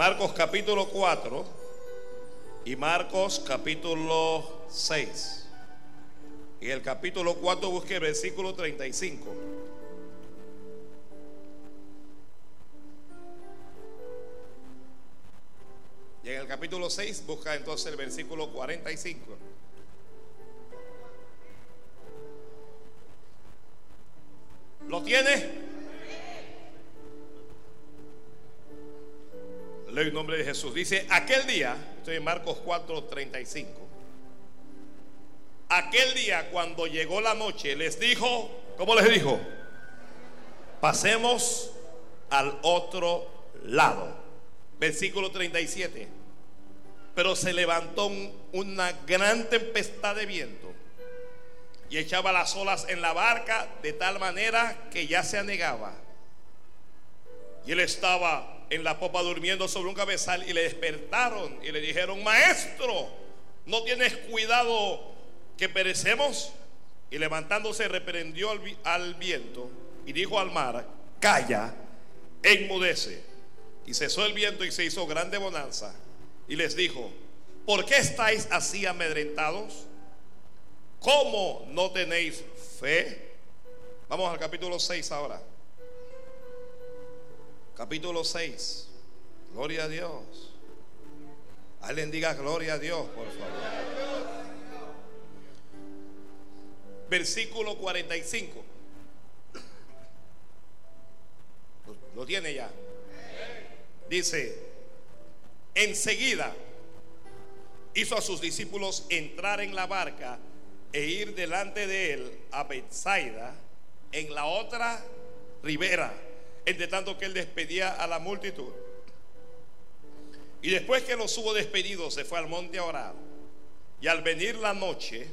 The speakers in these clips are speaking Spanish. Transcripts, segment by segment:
Marcos capítulo 4 y Marcos capítulo 6. Y el capítulo 4 busque el versículo 35. Y en el capítulo 6 busca entonces el versículo 45. ¿Lo tiene? Leo en nombre de Jesús. Dice, aquel día, estoy en Marcos 4, 35. Aquel día cuando llegó la noche, les dijo, ¿cómo les dijo? Pasemos al otro lado. Versículo 37. Pero se levantó una gran tempestad de viento y echaba las olas en la barca de tal manera que ya se anegaba. Y él estaba en la popa durmiendo sobre un cabezal y le despertaron y le dijeron, maestro, ¿no tienes cuidado que perecemos? Y levantándose reprendió al, al viento y dijo al mar, calla, enmudece. Y cesó el viento y se hizo grande bonanza. Y les dijo, ¿por qué estáis así amedrentados? ¿Cómo no tenéis fe? Vamos al capítulo 6 ahora. Capítulo 6. Gloria a Dios. Alguien diga gloria a Dios, por favor. Versículo 45. Lo tiene ya. Dice, enseguida hizo a sus discípulos entrar en la barca e ir delante de él a Bethsaida en la otra ribera entre tanto que él despedía a la multitud. Y después que los hubo despedido, se fue al monte a orar. Y al venir la noche,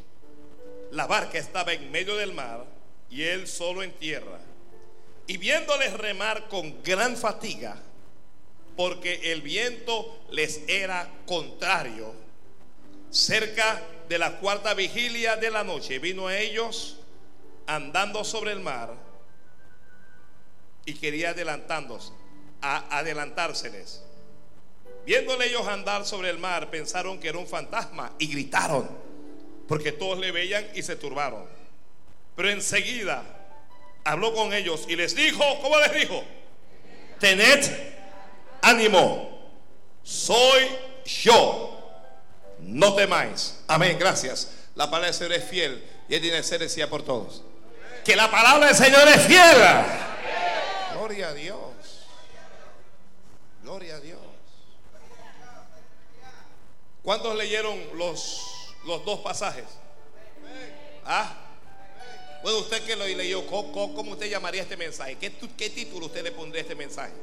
la barca estaba en medio del mar y él solo en tierra. Y viéndoles remar con gran fatiga, porque el viento les era contrario, cerca de la cuarta vigilia de la noche, vino a ellos andando sobre el mar y quería adelantándose, a adelantárseles. Viéndole ellos andar sobre el mar, pensaron que era un fantasma y gritaron, porque todos le veían y se turbaron. Pero enseguida habló con ellos y les dijo, ¿cómo les dijo? Tened ánimo, soy yo, no temáis. Amén, gracias. La palabra del Señor es fiel y Él tiene ser decía por todos. Que la palabra del Señor es fiel. Gloria a Dios. Gloria a Dios. ¿Cuántos leyeron los, los dos pasajes? ¿Ah? Bueno, usted que lo leyó, ¿cómo, usted llamaría este mensaje? ¿Qué, ¿Qué, título usted le pondría a este mensaje?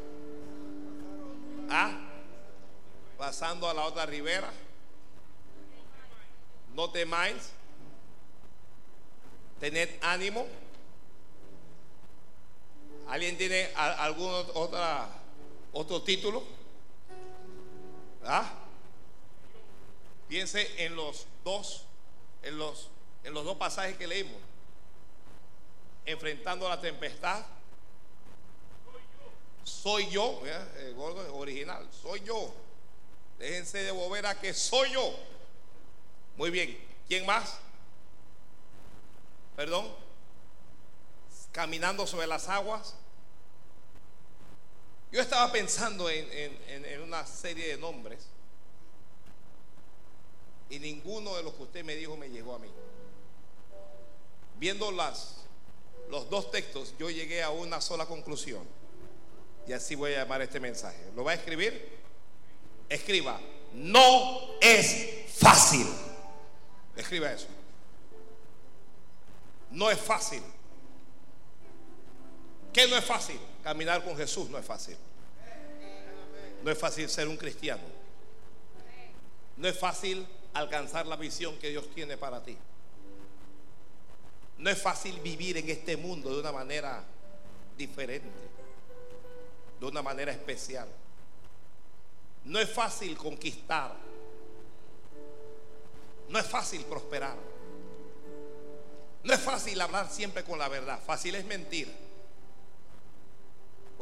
¿Ah? Pasando a la otra ribera. No temáis. Tened ánimo. ¿Alguien tiene algún otra, otro título? ¿Ah? Piense en los dos, en los, en los dos pasajes que leímos. Enfrentando la tempestad. Soy yo, el gordo original, soy yo. Déjense de volver a que soy yo. Muy bien. ¿Quién más? Perdón caminando sobre las aguas. Yo estaba pensando en, una serie de nombres y ninguno de los que usted me dijo me llegó a mí. Viendo las, los dos textos, yo llegué a una sola conclusión. Y así voy a llamar este mensaje. ¿Lo va a escribir? Escriba, no es fácil. Escriba eso. No es fácil. ¿Qué no es fácil? Caminar con Jesús no es fácil. No es fácil ser un cristiano. No es fácil alcanzar la visión que Dios tiene para ti. No es fácil vivir en este mundo de una manera diferente, de una manera especial. No es fácil conquistar. No es fácil prosperar. No es fácil hablar siempre con la verdad. Fácil es mentir.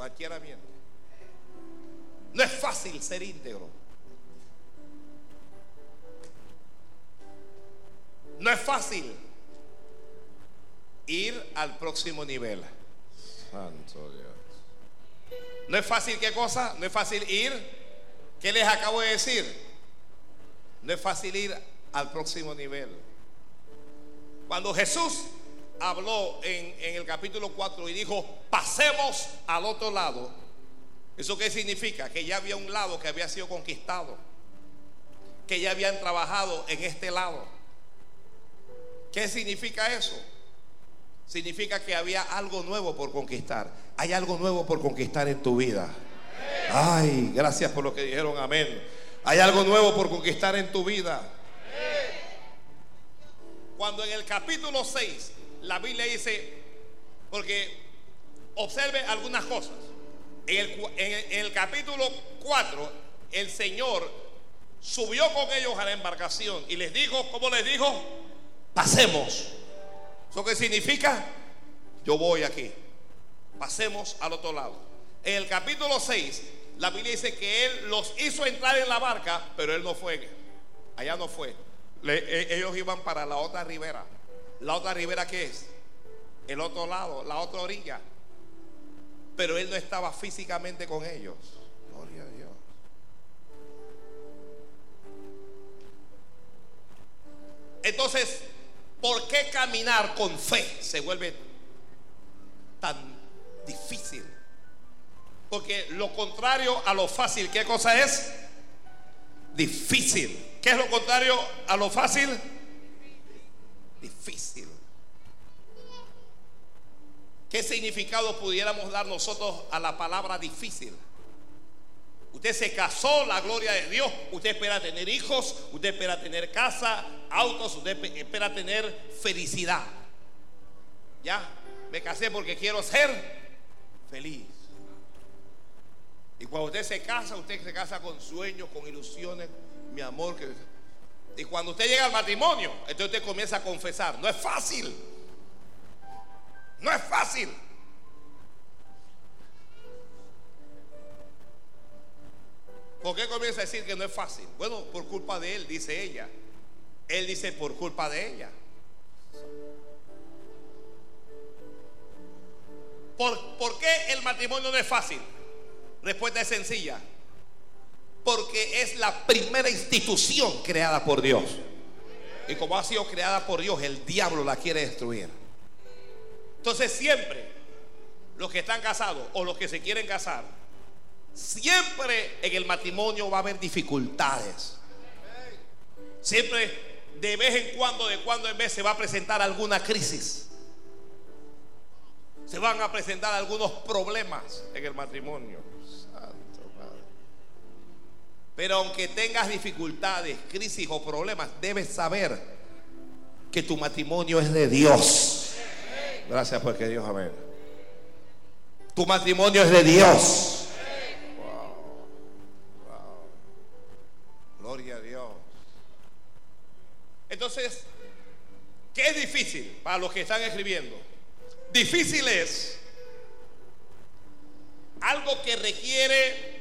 Cualquiera miente. No es fácil ser íntegro. No es fácil ir al próximo nivel. Santo Dios. No es fácil qué cosa, no es fácil ir. ¿Qué les acabo de decir? No es fácil ir al próximo nivel. Cuando Jesús habló en, el capítulo 4 y dijo, pasemos al otro lado, ¿eso qué significa? Que ya había un lado que había sido conquistado, que ya habían trabajado en este lado. ¿Qué significa eso? Significa que había algo nuevo por conquistar. Hay algo nuevo por conquistar en tu vida. Ay, gracias por lo que dijeron, amén. Hay algo nuevo por conquistar en tu vida. Cuando en el capítulo 6 la Biblia dice, porque observe algunas cosas. En el, capítulo 4 el Señor subió con ellos a la embarcación y les dijo, ¿cómo les dijo? Pasemos. ¿Eso qué significa? Yo voy aquí. Pasemos al otro lado. En el capítulo 6 la Biblia dice que Él los hizo entrar en la barca, pero Él no fue. Allá no fue. E, ellos iban para la otra ribera. ¿La otra ribera qué es? El otro lado, la otra orilla. Pero Él no estaba físicamente con ellos. Gloria a Dios. Entonces, ¿por qué caminar con fe se vuelve tan difícil? Porque lo contrario a lo fácil, ¿qué cosa es? Difícil. ¿Qué es lo contrario a lo fácil? Difícil. ¿Qué significado pudiéramos dar nosotros a la palabra difícil? Usted se casó, la gloria de Dios. Usted espera tener hijos, usted espera tener casa, autos, usted espera tener felicidad. Ya, me casé porque quiero ser feliz. Y cuando usted se casa, usted se casa con sueños, con ilusiones, mi amor. Que... Y cuando usted llega al matrimonio, entonces usted comienza a confesar. No es fácil. No es fácil. ¿Por qué comienza a decir que no es fácil? Bueno, por culpa de él, dice ella. Él dice por culpa de ella. ¿Por, ¿Por, qué el matrimonio no es fácil? Respuesta es sencilla. Porque es la primera institución creada por Dios. Y como ha sido creada por Dios, el diablo la quiere destruir. Entonces siempre los que están casados o los que se quieren casar, siempre en el matrimonio va a haber dificultades. Siempre de vez en cuando, de cuando en vez se va a presentar alguna crisis. Se van a presentar algunos problemas en el matrimonio. Pero aunque tengas dificultades, crisis o problemas, debes saber que tu matrimonio es de Dios. Gracias porque Dios, amén. Tu matrimonio es de Dios. Gloria a Dios. Entonces, ¿qué es difícil para los que están escribiendo? Difícil es algo que requiere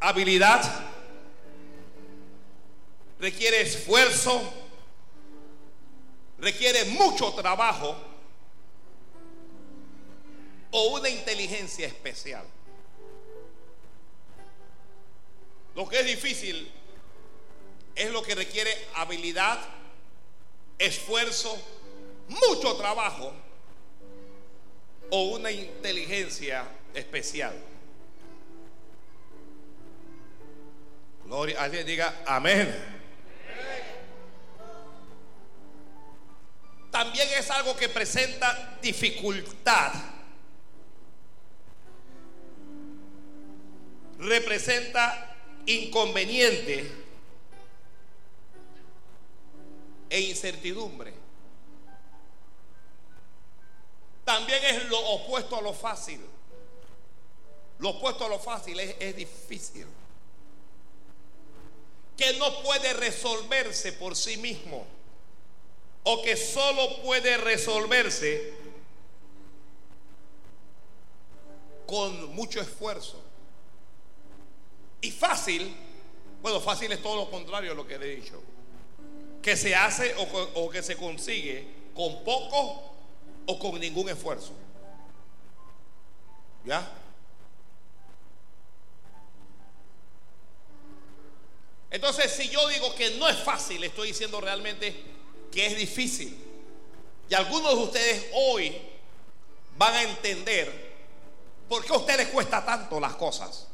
habilidad, requiere esfuerzo, requiere mucho trabajo o una inteligencia especial. Lo que es difícil es lo que requiere habilidad, esfuerzo, mucho trabajo o una inteligencia especial. Gloria, alguien diga amén. También es algo que presenta dificultad. Representa inconveniente e incertidumbre. También es lo opuesto a lo fácil. Lo opuesto a lo fácil es, es difícil que no puede resolverse por sí mismo o que solo puede resolverse con mucho esfuerzo. Y fácil, bueno, fácil es todo lo contrario a lo que he dicho. Que se hace o, o que se consigue con poco o con ningún esfuerzo. ¿Ya? Entonces, si yo digo que no es fácil, estoy diciendo realmente que es difícil. Y algunos de ustedes hoy van a entender por qué a ustedes les cuesta tanto las cosas.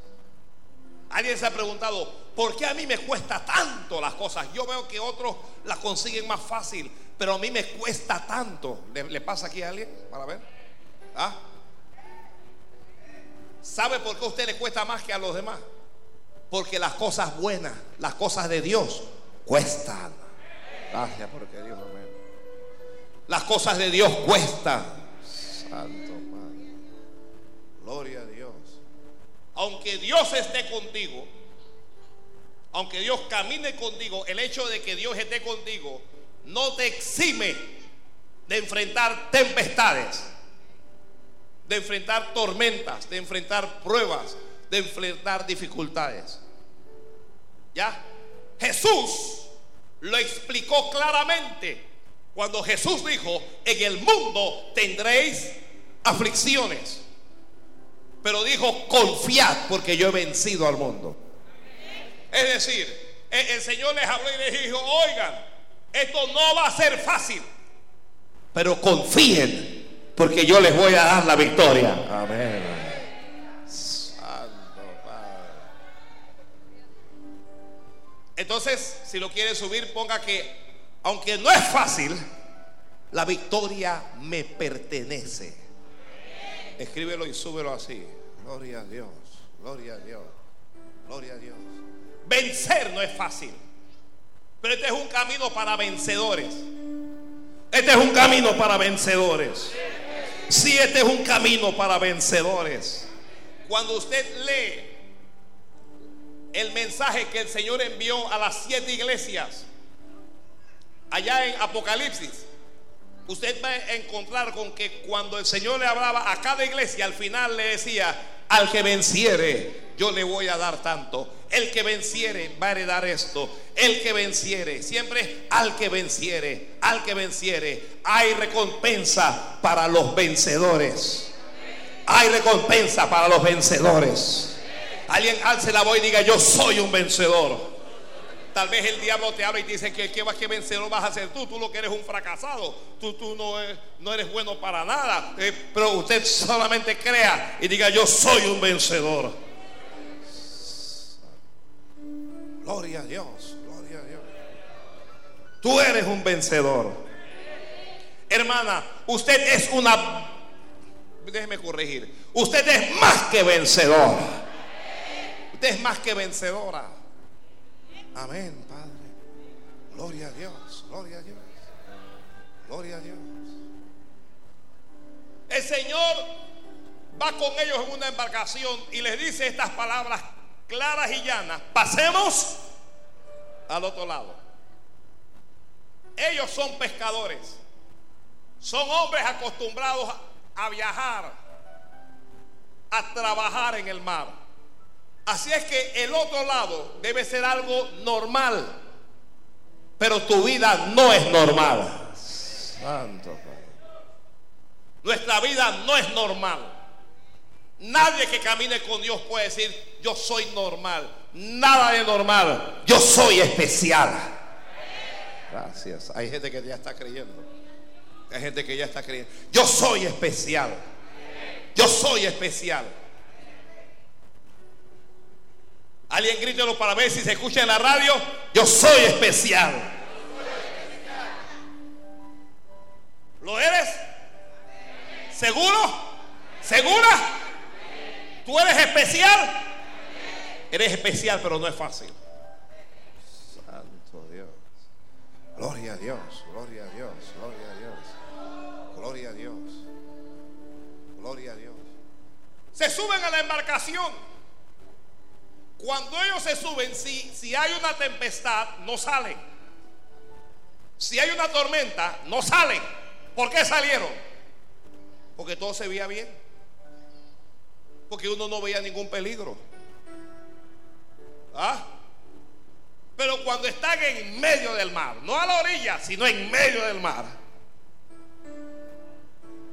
Alguien se ha preguntado, ¿por qué a mí me cuesta tanto las cosas? Yo veo que otros las consiguen más fácil, pero a mí me cuesta tanto. ¿Le, pasa aquí a alguien para ver? ¿Ah? ¿Sabe por qué a usted le cuesta más que a los demás? Porque las cosas buenas, las cosas de Dios, cuestan. Gracias porque Dios me... Las cosas de Dios cuestan. Santo Padre. Gloria a Dios. Aunque Dios esté contigo, aunque Dios camine contigo, el hecho de que Dios esté contigo no te exime de enfrentar tempestades, de enfrentar tormentas, de enfrentar pruebas, de enfrentar dificultades. ¿Ya? Jesús lo explicó claramente cuando Jesús dijo, en el mundo tendréis aflicciones. Pero dijo, confiad porque yo he vencido al mundo. Es decir, el, Señor les habló y les dijo, oigan, esto no va a ser fácil. Pero confíen porque yo les voy a dar la victoria. Amén. Entonces, si lo quiere subir, ponga que, aunque no es fácil, la victoria me pertenece. Escríbelo y súbelo así. Gloria a Dios, gloria a Dios, gloria a Dios. Vencer no es fácil, pero este es un camino para vencedores. Este es un camino para vencedores. Sí, este es un camino para vencedores. Cuando usted lee el mensaje que el Señor envió a las siete iglesias allá en Apocalipsis, usted va a encontrar con que cuando el Señor le hablaba a cada iglesia, al final le decía, al que venciere, yo le voy a dar tanto. El que venciere va a heredar esto. El que venciere, siempre al que venciere, al que venciere, hay recompensa para los vencedores. Hay recompensa para los vencedores. Alguien alce la voz y diga, yo soy un vencedor. Tal vez el diablo te habla y te dice que qué que vencedor vas a ser tú, tú lo que eres un fracasado, tú, tú no, eres, no eres bueno para nada. Eh, pero usted solamente crea y diga, yo soy un vencedor. Gloria a Dios, gloria a Dios. Tú eres un vencedor. Hermana, usted es una... Déjeme corregir. Usted es más que vencedor. Es más que vencedora. Amén, Padre. Gloria a Dios, gloria a Dios. Gloria a Dios. El Señor va con ellos en una embarcación y les dice estas palabras claras y llanas. Pasemos al otro lado. Ellos son pescadores. Son hombres acostumbrados a viajar, a trabajar en el mar. Así es que el otro lado debe ser algo normal. Pero tu vida no es normal. Santo Nuestra vida no es normal. Nadie que camine con Dios puede decir, yo soy normal. Nada de normal. Yo soy especial. Gracias. Hay gente que ya está creyendo. Hay gente que ya está creyendo. Yo soy especial. Yo soy especial. Alguien grítelo para ver si se escucha en la radio. Yo soy especial. ¿Lo eres? ¿Seguro? ¿Segura? ¿Tú eres especial? Eres especial, pero no es fácil. Santo Dios. Gloria a Dios, gloria a Dios, gloria a Dios. Gloria a Dios. Gloria a Dios. Se suben a la embarcación. Cuando ellos se suben, si, si hay una tempestad, no salen. Si hay una tormenta, no salen. ¿Por qué salieron? Porque todo se veía bien. Porque uno no veía ningún peligro. ¿Ah? Pero cuando están en medio del mar, no a la orilla, sino en medio del mar,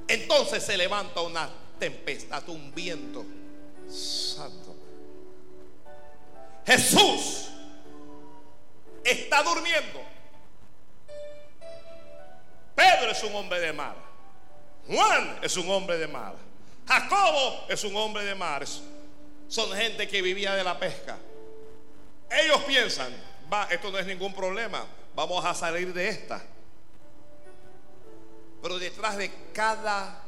entonces se levanta una tempestad, un viento santo. Jesús está durmiendo. Pedro es un hombre de mar. Juan es un hombre de mar. Jacobo es un hombre de mar. Son gente que vivía de la pesca. Ellos piensan, va, esto no es ningún problema, vamos a salir de esta. Pero detrás de cada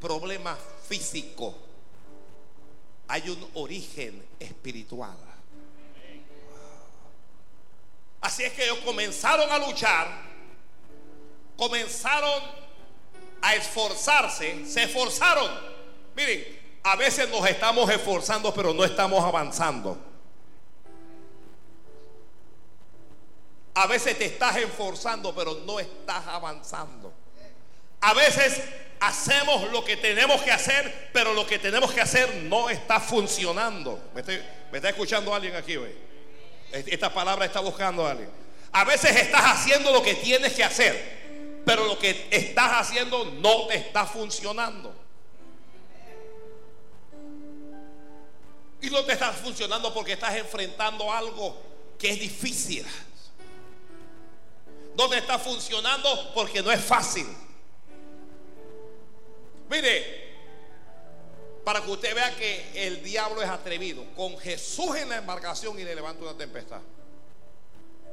problema físico hay un origen espiritual. Así es que ellos comenzaron a luchar, comenzaron a esforzarse, se esforzaron. Miren, a veces nos estamos esforzando, pero no estamos avanzando. A veces te estás esforzando, pero no estás avanzando. A veces hacemos lo que tenemos que hacer, pero lo que tenemos que hacer no está funcionando. ¿Me, está escuchando alguien aquí hoy? Esta palabra está buscando a alguien. A veces estás haciendo lo que tienes que hacer, pero lo que estás haciendo no te está funcionando. Y no te está funcionando porque estás enfrentando algo que es difícil. No te está funcionando porque no es fácil. Mire, para que usted vea que el diablo es atrevido, con Jesús en la embarcación y le levanta una tempestad.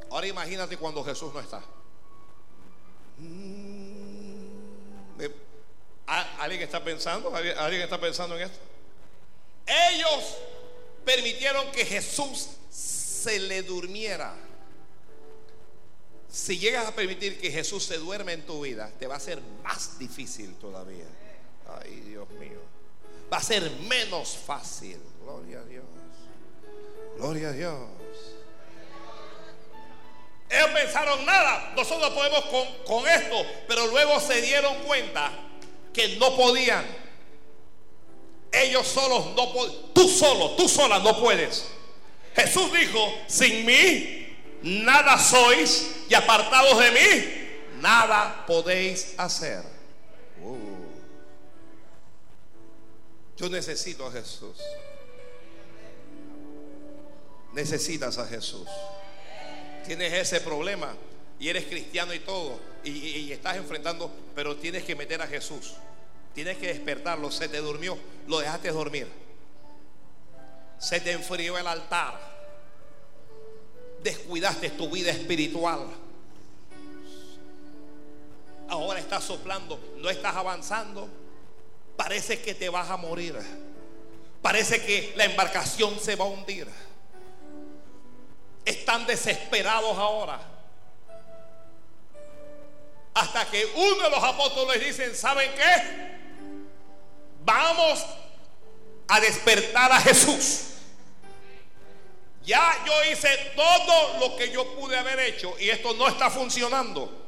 Ahora imagínate cuando Jesús no está. Mm, ¿Alguien está pensando? ¿Alguien está pensando en esto? Ellos permitieron que Jesús se le durmiera. Si llegas a permitir que Jesús se duerme en tu vida, te va a ser más difícil todavía. Ay, Dios mío. Va a ser menos fácil. Gloria a Dios. Gloria a Dios. Ellos pensaron nada, nosotros podemos con, con esto, pero luego se dieron cuenta que no podían. Ellos solos no pueden. Tú solo, tú sola no puedes. Jesús dijo, sin mí nada sois y apartados de mí nada podéis hacer. Yo necesito a Jesús. Necesitas a Jesús. Tienes ese problema y eres cristiano y todo y, estás enfrentando, pero tienes que meter a Jesús. Tienes que despertarlo. Se te durmió, lo dejaste dormir. Se te enfrió el altar. Descuidaste tu vida espiritual. Ahora estás soplando, no estás avanzando parece que te vas a morir. Parece que la embarcación se va a hundir. Están desesperados ahora. Hasta que uno de los apóstoles dicen, ¿saben qué? Vamos a despertar a Jesús. Ya yo hice todo lo que yo pude haber hecho y esto no está funcionando.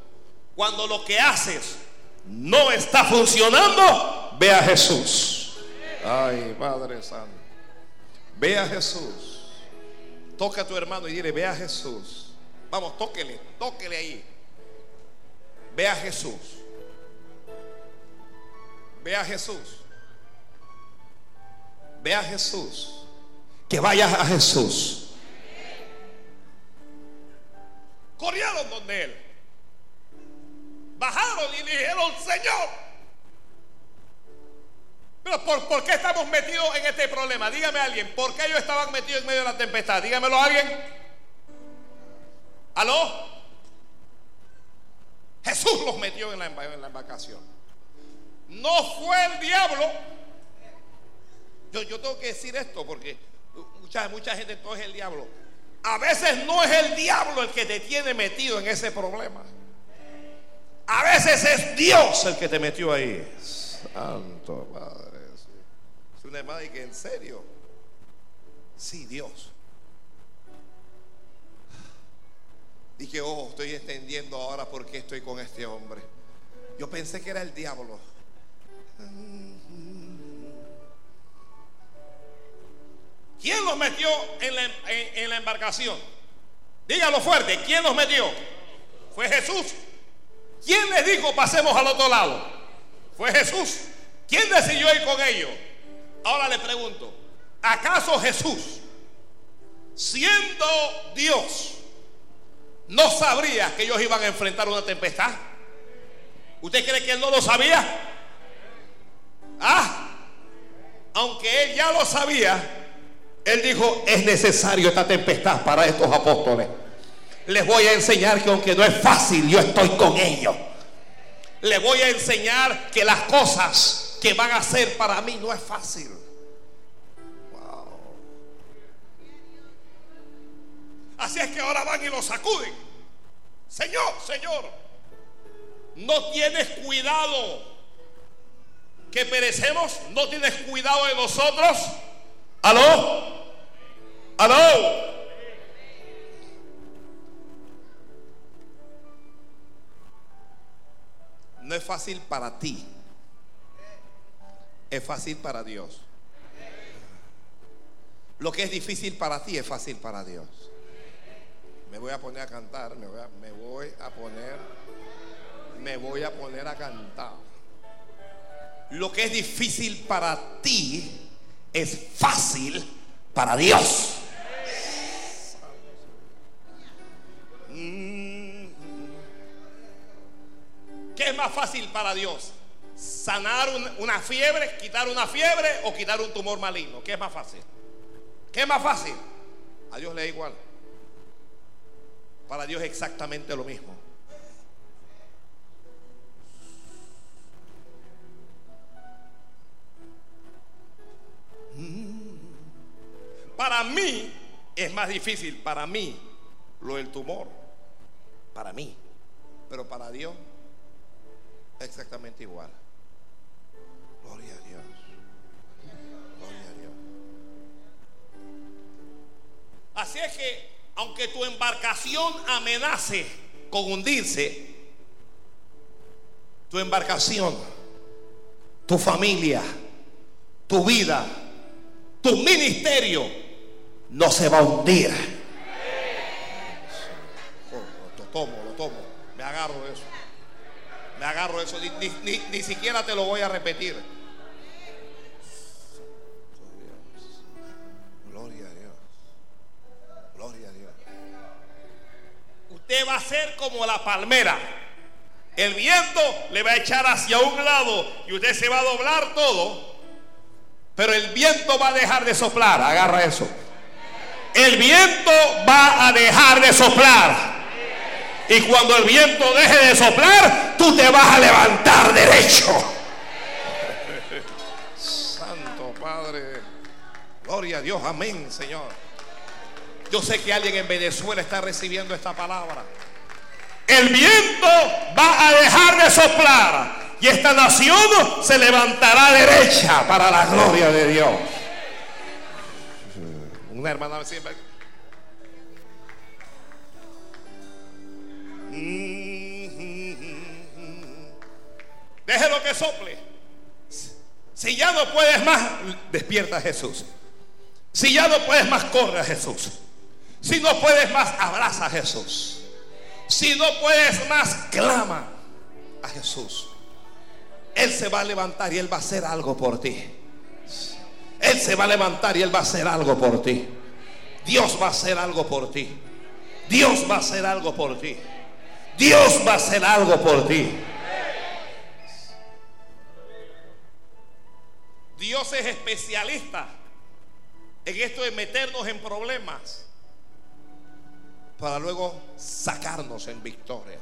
Cuando lo que haces no está funcionando, ve a Jesús. Ay, Padre Santo. Ve a Jesús. Toca a tu hermano y dile, ve a Jesús. Vamos, tóquele, tóquele ahí. Ve a Jesús. Ve a Jesús. Ve a Jesús. Que vayas a Jesús. Corrieron donde él bajaron y dijeron, Señor. Pero ¿por, qué estamos metidos en este problema? Dígame alguien, ¿por qué ellos estaban metidos en medio de la tempestad? Dígamelo a alguien. ¿Aló? Jesús los metió en la, en la embarcación. No fue el diablo. Yo, yo tengo que decir esto porque mucha, mucha gente todo es el diablo. A veces no es el diablo el que te tiene metido en ese problema. A veces es Dios el que te metió ahí. Santo Padre. Es una hermana que en serio. Sí, Dios. Dije, oh, estoy entendiendo ahora por qué estoy con este hombre. Yo pensé que era el diablo. ¿Quién los metió en la, en la embarcación? Dígalo fuerte, ¿quién los metió? Fue Jesús. ¿Quién les dijo pasemos al otro lado? Fue Jesús. ¿Quién decidió ir con ellos? Ahora le pregunto, ¿acaso Jesús, siendo Dios, no sabría que ellos iban a enfrentar una tempestad? ¿Usted cree que él no lo sabía? Ah, aunque él ya lo sabía, él dijo, es necesario esta tempestad para estos apóstoles. Les voy a enseñar que aunque no es fácil, yo estoy con ellos. Les voy a enseñar que las cosas que van a hacer para mí no es fácil. Así es que ahora van y lo sacuden. Señor, Señor, no tienes cuidado que perecemos, no tienes cuidado de nosotros. ¿Aló? ¿Aló? No es fácil para ti. Es fácil para Dios. Lo que es difícil para ti es fácil para Dios. Me voy a poner a cantar, me voy a, poner, me voy a poner a cantar. Lo que es difícil para ti es fácil para Dios. ¿Qué es más fácil para Dios? ¿Sanar una fiebre, quitar una fiebre o quitar un tumor maligno? ¿Qué es más fácil? ¿Qué es más fácil? A Dios le da igual. Para Dios es exactamente lo mismo. Para mí es más difícil, para mí, lo del tumor. Para mí. Pero para Dios, exactamente igual. Gloria a Dios. Gloria a Dios. Así es que, aunque tu embarcación amenace con hundirse, tu embarcación, tu familia, tu vida, tu ministerio, no se va a hundir. Oh, lo tomo, lo tomo. Me agarro de eso. Me agarro eso. Ni, siquiera te lo voy a repetir. Gloria a Dios. Gloria a Dios. Usted va a ser como la palmera. El viento le va a echar hacia un lado y usted se va a doblar todo. Pero el viento va a dejar de soplar. Agarra eso el viento va a dejar de soplar. Y cuando el viento deje de soplar, tú te vas a levantar derecho. Santo Padre. Gloria a Dios. Amén, Señor. Yo sé que alguien en Venezuela está recibiendo esta palabra. El viento va a dejar de soplar. Y esta nación se levantará derecha para la gloria de Dios. Una hermana siempre. Déjelo que sople. Si ya no puedes más, despierta a Jesús. Si ya no puedes más, corre a Jesús. Si no puedes más, abraza a Jesús. Si no puedes más, clama a Jesús. Él se va a levantar y Él va a hacer algo por ti. Él se va a levantar y Él va a hacer algo por ti. Dios va a hacer algo por ti. Dios va a hacer algo por ti. Dios va a hacer algo por ti. Dios es especialista en esto de meternos en problemas para luego sacarnos en victoria.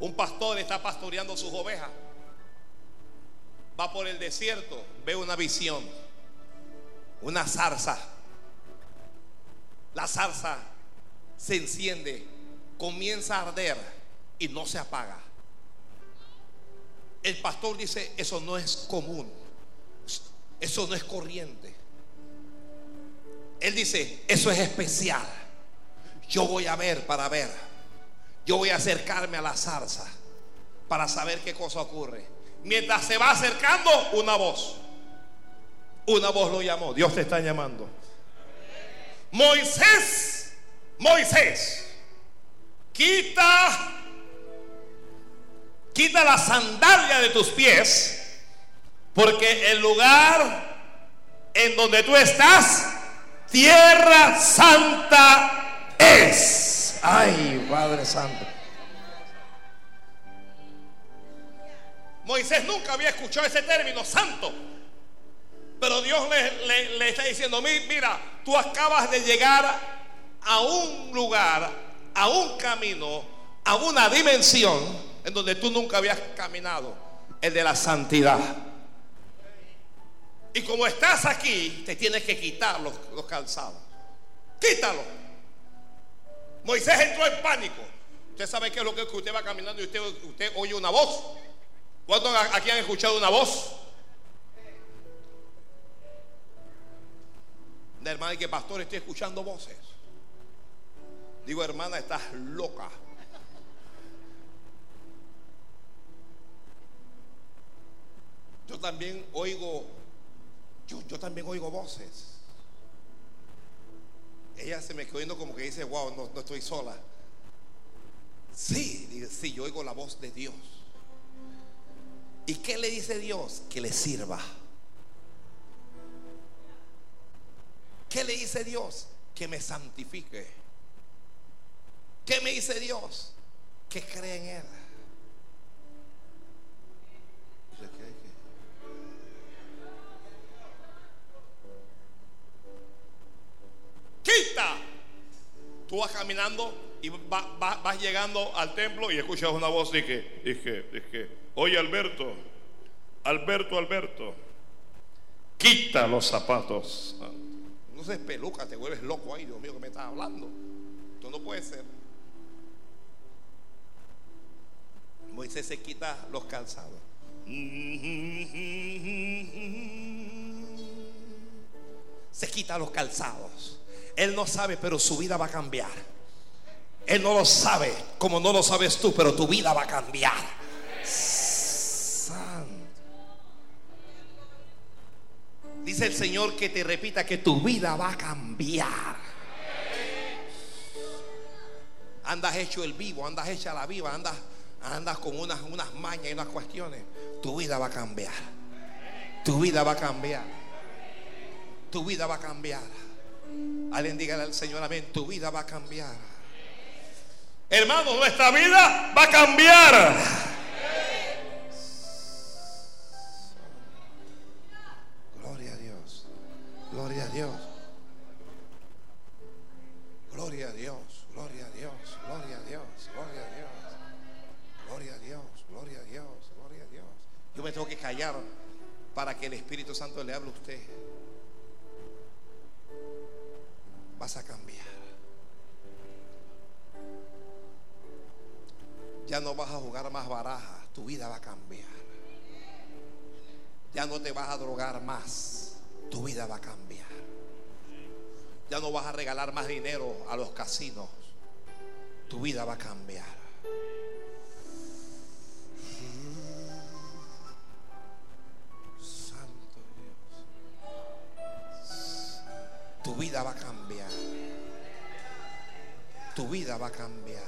Un pastor está pastoreando sus ovejas va por el desierto, ve una visión, una zarza. La zarza se enciende, comienza a arder y no se apaga. El pastor dice, eso no es común, eso no es corriente. Él dice, eso es especial. Yo voy a ver para ver. Yo voy a acercarme a la zarza para saber qué cosa ocurre. Mientras se va acercando, una voz. Una voz lo llamó. Dios te está llamando. Moisés, Moisés, quita, quita la sandalia de tus pies, porque el lugar en donde tú estás, tierra santa es. Ay, Padre Santo. Moisés nunca había escuchado ese término, santo. Pero Dios le, está diciendo, mira, tú acabas de llegar a un lugar, a un camino, a una dimensión en donde tú nunca habías caminado, el de la santidad. Y como estás aquí, te tienes que quitar los, calzados. Quítalo. Moisés entró en pánico. Usted sabe qué es lo que usted va caminando y usted, usted oye una voz. ¿Cuántos aquí han escuchado una voz? De hermana, y que pastor estoy escuchando voces. Digo, hermana, estás loca. Yo también oigo, yo, yo también oigo voces. Ella se me quedó viendo como que dice, wow, no, no estoy sola. Sí, sí, yo oigo la voz de Dios. ¿Y qué le dice Dios? Que le sirva. ¿Qué le dice Dios? Que me santifique. ¿Qué me dice Dios? Que cree en Él. Quita. Tú vas caminando y vas, llegando al templo y escuchas una voz y que, y que, oye Alberto, Alberto, Alberto, quita los zapatos. No se peluca, te vuelves loco ahí, Dios mío, que me estás hablando. Esto no puede ser. Moisés se quita los calzados. Se quita los calzados. Él no sabe, pero su vida va a cambiar. Él no lo sabe, como no lo sabes tú, pero tu vida va a cambiar. Dice el Señor que te repita que tu vida va a cambiar. Andas hecho el vivo, andas hecha la viva, andas, andas con unas, unas mañas y unas cuestiones. Tu vida va a cambiar. Tu vida va a cambiar. Tu vida va a cambiar. Alguien dígale al Señor, amén, tu vida va a cambiar. Hermano, nuestra vida va a cambiar. Gloria a Dios. Gloria a Dios. Gloria a Dios. Callar para que el Espíritu Santo le hable a usted. vas a cambiar. Ya no vas a jugar más barajas, tu vida va a cambiar. Ya no te vas a drogar más, tu vida va a cambiar. Ya no vas a regalar más dinero a los casinos, tu vida va a cambiar. Tu vida va a cambiar tu vida va a cambiar.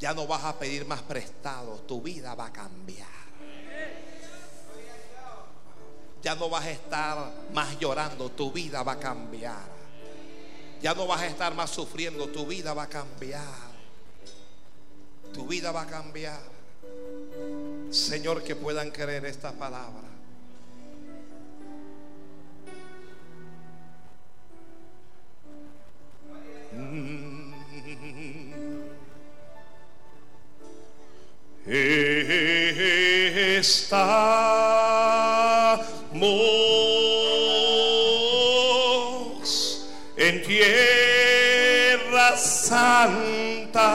Ya no vas a pedir más prestado, tu vida va a cambiar. Ya no vas a estar más llorando, tu vida va a cambiar. Ya no vas a estar más sufriendo, tu vida va a cambiar. Tu vida va a cambiar. Señor, que puedan creer esta palabra. Estamos en tierra santa.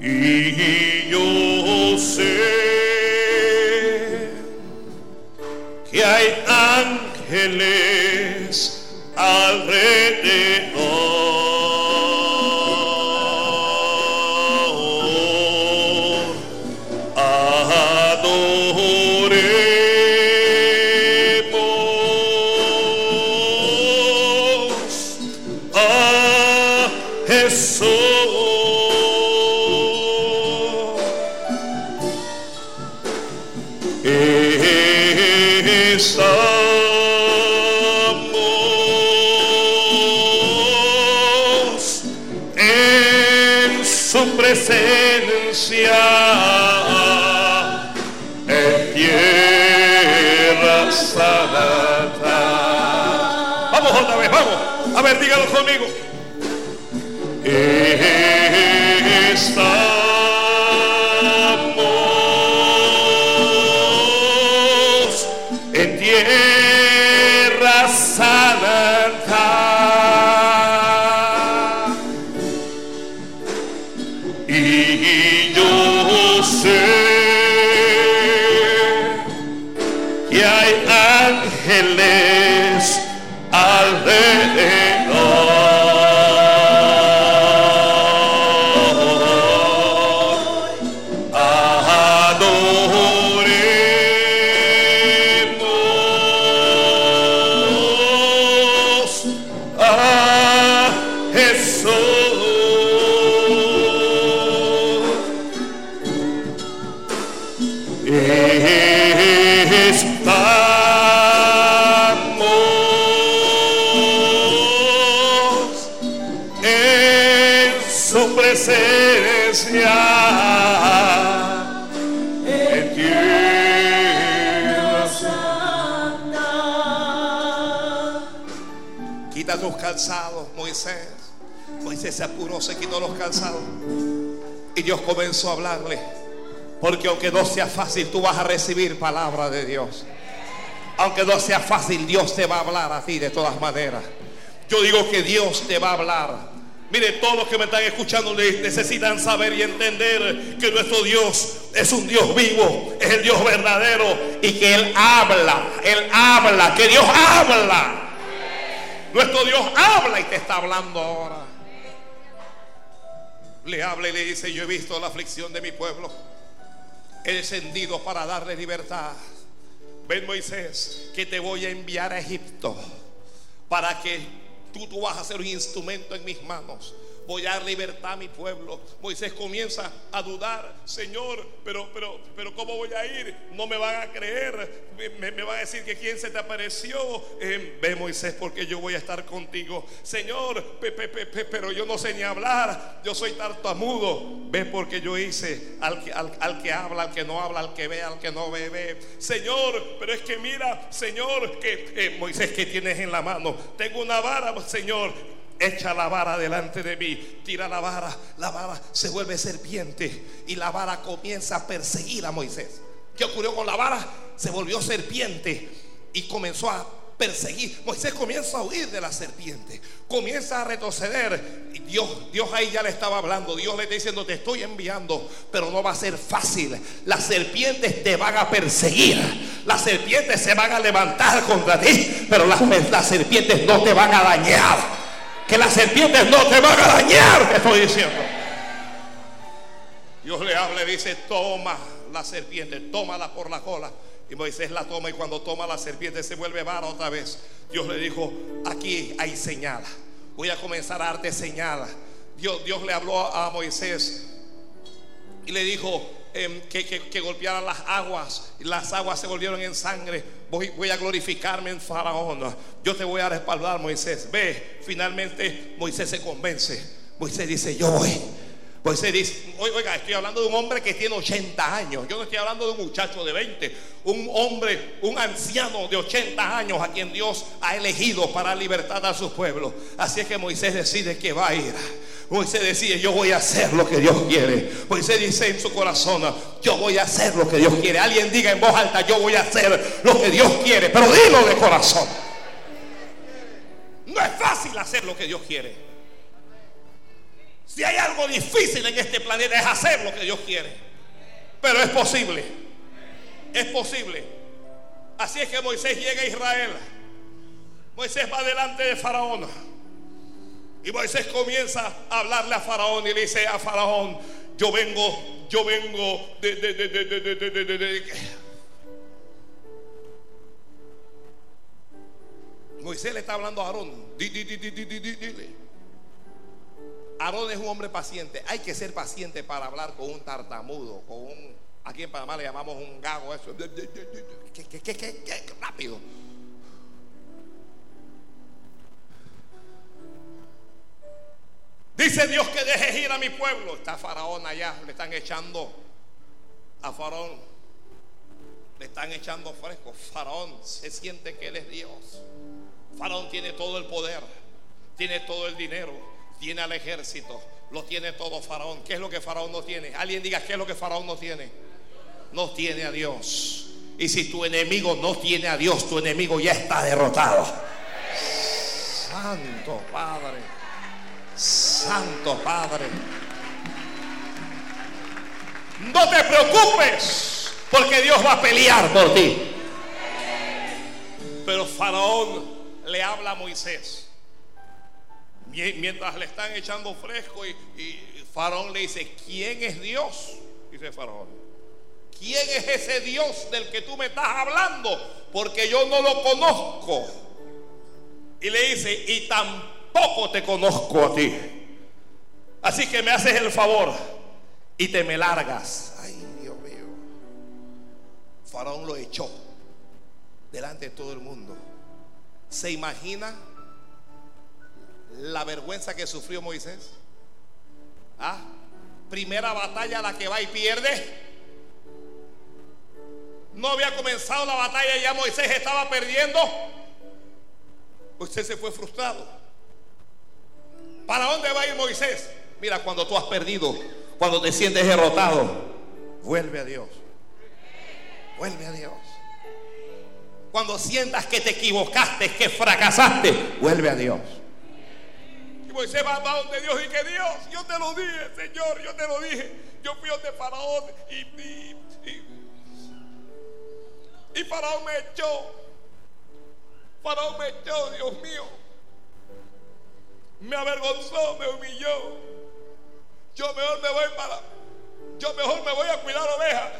Y yo sé que hay ángeles alrededor. Se apuró, se quitó los calzados. Y Dios comenzó a hablarle. Porque aunque no sea fácil, tú vas a recibir palabra de Dios. Aunque no sea fácil, Dios te va a hablar a ti de todas maneras. Yo digo que Dios te va a hablar. Mire, todos los que me están escuchando necesitan saber y entender que nuestro Dios es un Dios vivo, es el Dios verdadero y que Él habla, Él habla, que Dios habla. Nuestro Dios habla y te está hablando ahora. Le habla y le dice, yo he visto la aflicción de mi pueblo. He descendido para darle libertad. Ven Moisés, que te voy a enviar a Egipto para que tú, tú vas a ser un instrumento en mis manos. Voy a dar libertad a mi pueblo. Moisés comienza a dudar, Señor, pero, pero, pero ¿cómo voy a ir? No me van a creer. Me, me- van a decir que quién se te apareció. Eh, ve Moisés, porque yo voy a estar contigo. Señor, pe- pe- pe- pe- pero yo no sé ni hablar. Yo soy tartamudo. Ve porque yo hice al que, al, al que habla, al que no habla, al que ve, al que no ve, ve. Señor, pero es que mira, Señor, que eh, Moisés, que tienes en la mano? Tengo una vara, Señor. Echa la vara delante de mí, tira la vara, la vara se vuelve serpiente y la vara comienza a perseguir a Moisés. ¿Qué ocurrió con la vara? Se volvió serpiente y comenzó a perseguir. Moisés comienza a huir de la serpiente, comienza a retroceder. Dios, Dios ahí ya le estaba hablando. Dios le está diciendo: Te estoy enviando, pero no va a ser fácil. Las serpientes te van a perseguir, las serpientes se van a levantar contra ti, pero las serpientes no te van a dañar. Que las serpientes no te van a dañar, te estoy diciendo. Dios le habla y dice, toma la serpiente, tómala por la cola. Y Moisés la toma y cuando toma la serpiente se vuelve vara otra vez. Dios le dijo, aquí hay señal. Voy a comenzar a darte señal. Dios, Dios le habló a Moisés y le dijo em, que, que, golpeara las aguas. Y las aguas se volvieron en sangre. Voy, voy a glorificarme en Faraón. Yo te voy a respaldar, Moisés. Ve, finalmente Moisés se convence. Moisés dice, yo voy. Moisés dice, "Oi- oiga, estoy hablando de un hombre que tiene 80 años. Yo no estoy hablando de un muchacho de 20. Un hombre, un anciano de 80 años a quien Dios ha elegido para libertar a su pueblo. Así es que Moisés decide que va a ir. Moisés decide, yo voy a hacer lo que Dios quiere. Moisés dice en su corazón, yo voy a hacer lo que Dios quiere. Alguien diga en voz alta, yo voy a hacer lo que Dios quiere. Pero dilo de corazón. No es fácil hacer lo que Dios quiere. Si hay algo difícil en este planeta es hacer lo que Dios quiere. Pero es posible. Es posible. Así es que Moisés llega a Israel. Moisés va delante de Faraón. Y Moisés comienza a hablarle a Faraón y le dice a Faraón, yo vengo, yo vengo de... de, de, de Moisés le está hablando a Aarón. Dile. Aarón es un hombre paciente. Hay que ser paciente para hablar con un tartamudo, con un... Aquí en Panamá le llamamos un gago eso. ¿Qué, qué, qué, qué. Rápido. Dice Dios que deje ir a mi pueblo. Está Faraón allá, le están echando a Faraón. Le están echando fresco. Faraón se siente que él es Dios. Faraón tiene todo el poder, tiene todo el dinero, tiene al ejército, lo tiene todo Faraón. ¿Qué es lo que Faraón no tiene? Alguien diga, ¿qué es lo que Faraón no tiene? No tiene a Dios. Y si tu enemigo no tiene a Dios, tu enemigo ya está derrotado. Santo Padre. Santo Padre. No te preocupes, porque Dios va a pelear por ti. Pero Faraón le habla a Moisés. Mientras le están echando fresco y, Faraón le dice, ¿quién es Dios? Dice Faraón. ¿Quién es ese Dios del que tú me estás hablando? Porque yo no lo conozco. Y le dice, y tampoco te conozco a ti. Así que me haces el favor y te me largas. Ay, Dios mío. Faraón lo echó delante de todo el mundo. ¿Se imagina la vergüenza que sufrió Moisés? ¿Ah? Primera batalla la que va y pierde. No había comenzado la batalla ya Moisés estaba perdiendo. Moisés se fue frustrado. ¿Para dónde va a ir Moisés? Mira, cuando tú has perdido, cuando te sientes derrotado, vuelve a Dios. Vuelve a Dios. Cuando sientas que te equivocaste, que fracasaste, vuelve a Dios. Y Moisés va, a donde Dios y que Dios, yo te lo dije, Señor, yo te lo dije. Yo fui donde Faraón y, y, y, y Faraón me echó. Faraón me echó, Dios mío. Me avergonzó, me humilló. Yo mejor me voy para. Yo mejor me voy a cuidar ovejas.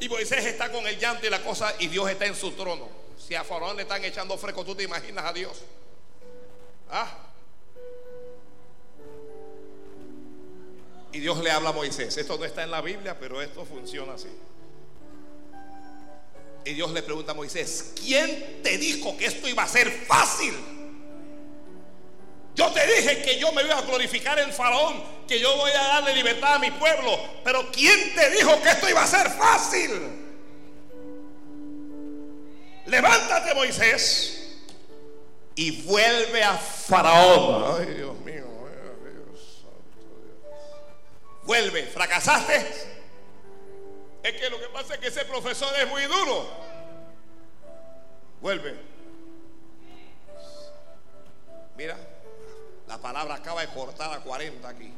Y Moisés está con el llanto y la cosa, y Dios está en su trono. Si a Faraón le están echando fresco, tú te imaginas a Dios. Ah. Y Dios le habla a Moisés. Esto no está en la Biblia, pero esto funciona así. Y Dios le pregunta a Moisés, ¿quién te dijo que esto iba a ser fácil? Yo te dije que yo me iba a glorificar en Faraón, que yo voy a darle libertad a mi pueblo. Pero ¿quién te dijo que esto iba a ser fácil? Levántate, Moisés, y vuelve a Faraón. Ay, Dios mío, Dios, santo Dios. Vuelve, fracasaste. Es que lo que pasa es que ese profesor es muy duro. Vuelve. Mira, la palabra acaba de cortar a 40 aquí.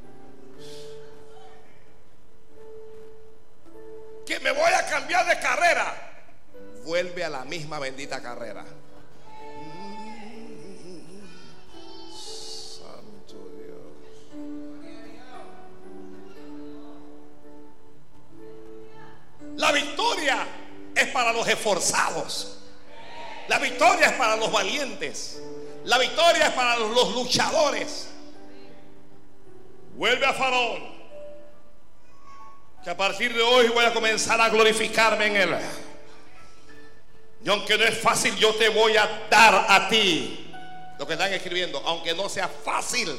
Que me voy a cambiar de carrera. Vuelve a la misma bendita carrera. Santo Dios. La victoria es para los esforzados. La victoria es para los valientes. La victoria es para los luchadores. Vuelve a Faraón. Que a partir de hoy voy a comenzar a glorificarme en él. Y aunque no es fácil, yo te voy a dar a ti. Lo que están escribiendo, aunque no sea fácil,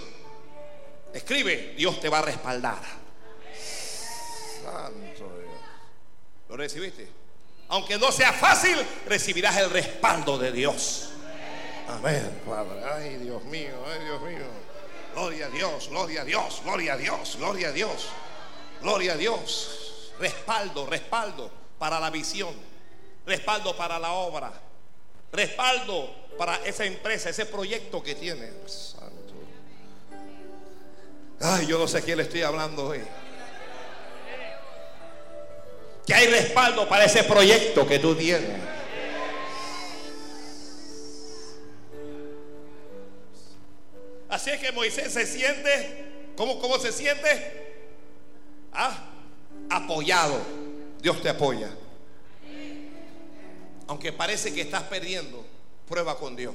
escribe, Dios te va a respaldar. Santo Dios. ¿Lo recibiste? Aunque no sea fácil, recibirás el respaldo de Dios. Amén, Padre. Ay, Dios mío, ay, Dios mío. Gloria a Dios, gloria a Dios, gloria a Dios, gloria a Dios, gloria a Dios. Respaldo, respaldo para la visión, respaldo para la obra, respaldo para esa empresa, ese proyecto que tiene. Santo. Ay, yo no sé a quién le estoy hablando hoy. Que hay respaldo para ese proyecto que tú tienes. Así es que Moisés se siente, ¿cómo, cómo se siente? Ah, apoyado. Dios te apoya. Aunque parece que estás perdiendo, prueba con Dios.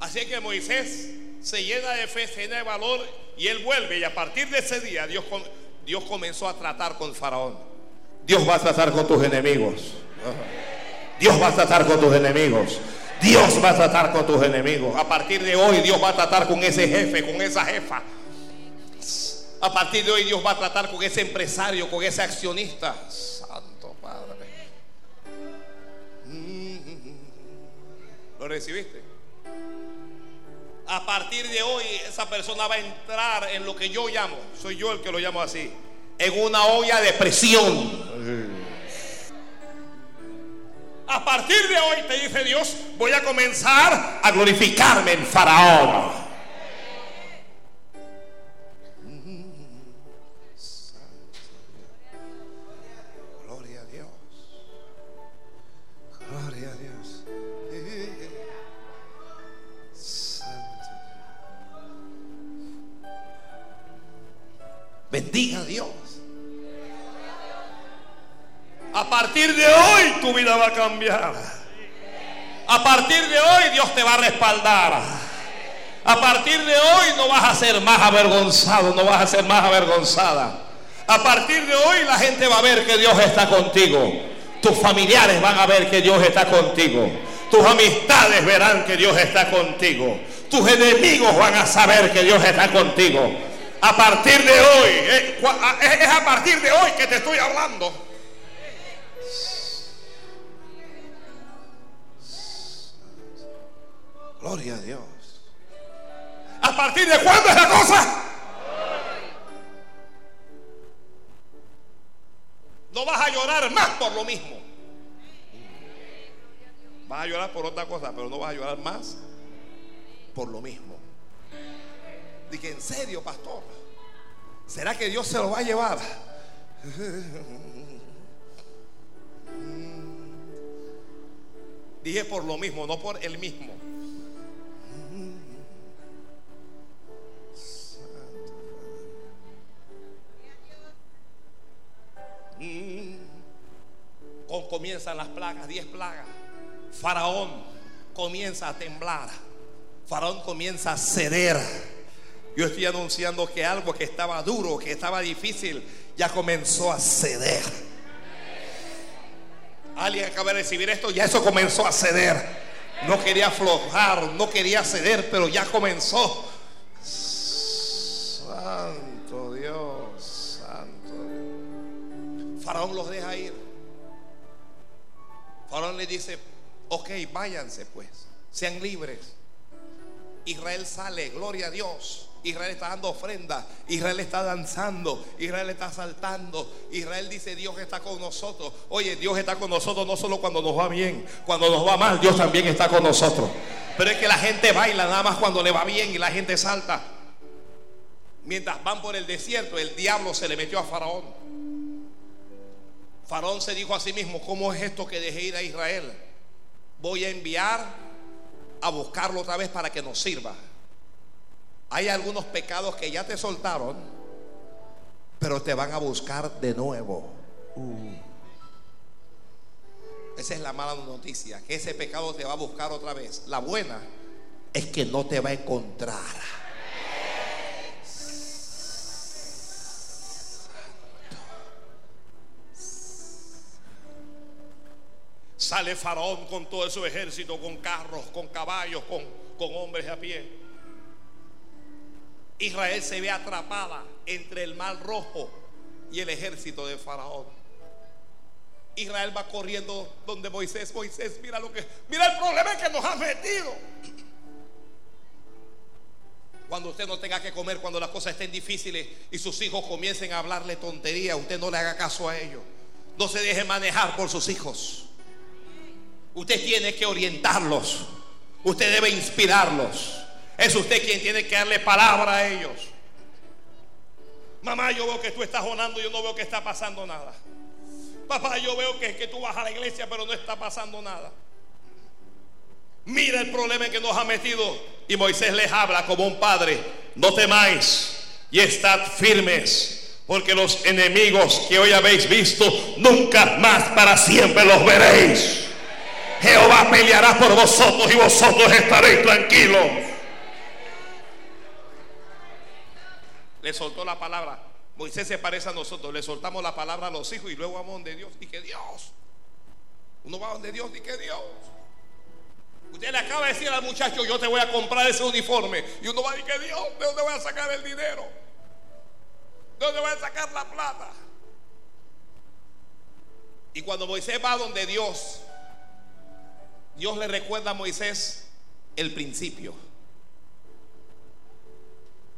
Así es que Moisés se llena de fe, se llena de valor y él vuelve. Y a partir de ese día, Dios Dios comenzó a tratar con Faraón. Dios va a tratar con tus enemigos. Dios va a tratar con tus enemigos. Dios va a tratar con tus enemigos. A partir de hoy Dios va a tratar con ese jefe, con esa jefa. A partir de hoy Dios va a tratar con ese empresario, con ese accionista. Santo Padre. ¿Lo recibiste? A partir de hoy esa persona va a entrar en lo que yo llamo, soy yo el que lo llamo así, en una olla de presión. A partir de hoy te dice Dios, voy a comenzar a glorificarme en Faraón. Bendiga a Dios. A partir de hoy tu vida va a cambiar. A partir de hoy Dios te va a respaldar. A partir de hoy no vas a ser más avergonzado, no vas a ser más avergonzada. A partir de hoy la gente va a ver que Dios está contigo. Tus familiares van a ver que Dios está contigo. Tus amistades verán que Dios está contigo. Tus enemigos van a saber que Dios está contigo. A partir de hoy, eh, es a partir de hoy que te estoy hablando. Gloria a Dios. ¿A partir de cuándo es la cosa? No vas a llorar más por lo mismo. Vas a llorar por otra cosa, pero no vas a llorar más por lo mismo. Dije, en serio, pastor, ¿será que Dios se lo va a llevar? Dije por lo mismo, no por el mismo. Comienzan las plagas, diez plagas. Faraón comienza a temblar. Faraón comienza a ceder. Yo estoy anunciando que algo que estaba duro, que estaba difícil, ya comenzó a ceder. Alguien acaba de recibir esto, ya eso comenzó a ceder. No quería aflojar, no quería ceder, pero ya comenzó. Santo Dios, santo Dios. Faraón los deja ir. Faraón le dice, ok, váyanse pues, sean libres. Israel sale, gloria a Dios. Israel está dando ofrenda, Israel está danzando, Israel está saltando, Israel dice Dios está con nosotros. Oye, Dios está con nosotros no solo cuando nos va bien, cuando nos va mal, Dios también está con nosotros. Pero es que la gente baila nada más cuando le va bien y la gente salta. Mientras van por el desierto, el diablo se le metió a Faraón. Faraón se dijo a sí mismo, ¿cómo es esto que dejé ir a Israel? Voy a enviar a buscarlo otra vez para que nos sirva. Hay algunos pecados que ya te soltaron, pero te van a buscar de nuevo. Uh. Esa es la mala noticia, que ese pecado te va a buscar otra vez. La buena es que no te va a encontrar. Sale Faraón con todo su ejército, con carros, con caballos, con, con hombres a pie. Israel se ve atrapada entre el mar rojo y el ejército de Faraón. Israel va corriendo donde Moisés, Moisés, mira lo que, mira el problema que nos ha metido. Cuando usted no tenga que comer, cuando las cosas estén difíciles y sus hijos comiencen a hablarle tontería, usted no le haga caso a ellos. No se deje manejar por sus hijos. Usted tiene que orientarlos. Usted debe inspirarlos. Es usted quien tiene que darle palabra a ellos. Mamá, yo veo que tú estás orando, yo no veo que está pasando nada. Papá, yo veo que, que tú vas a la iglesia, pero no está pasando nada. Mira el problema en que nos ha metido. Y Moisés les habla como un padre. No temáis y estad firmes. Porque los enemigos que hoy habéis visto, nunca más para siempre los veréis. Jehová peleará por vosotros y vosotros estaréis tranquilos. Le soltó la palabra. Moisés se parece a nosotros, le soltamos la palabra a los hijos y luego vamos donde Dios. Y que Dios, uno va donde Dios y que Dios. Usted le acaba de decir al muchacho, yo te voy a comprar ese uniforme. Y uno va a decir Dios, ¿de dónde voy a sacar el dinero? ¿De dónde voy a sacar la plata? Y cuando Moisés va donde Dios, Dios le recuerda a Moisés el principio.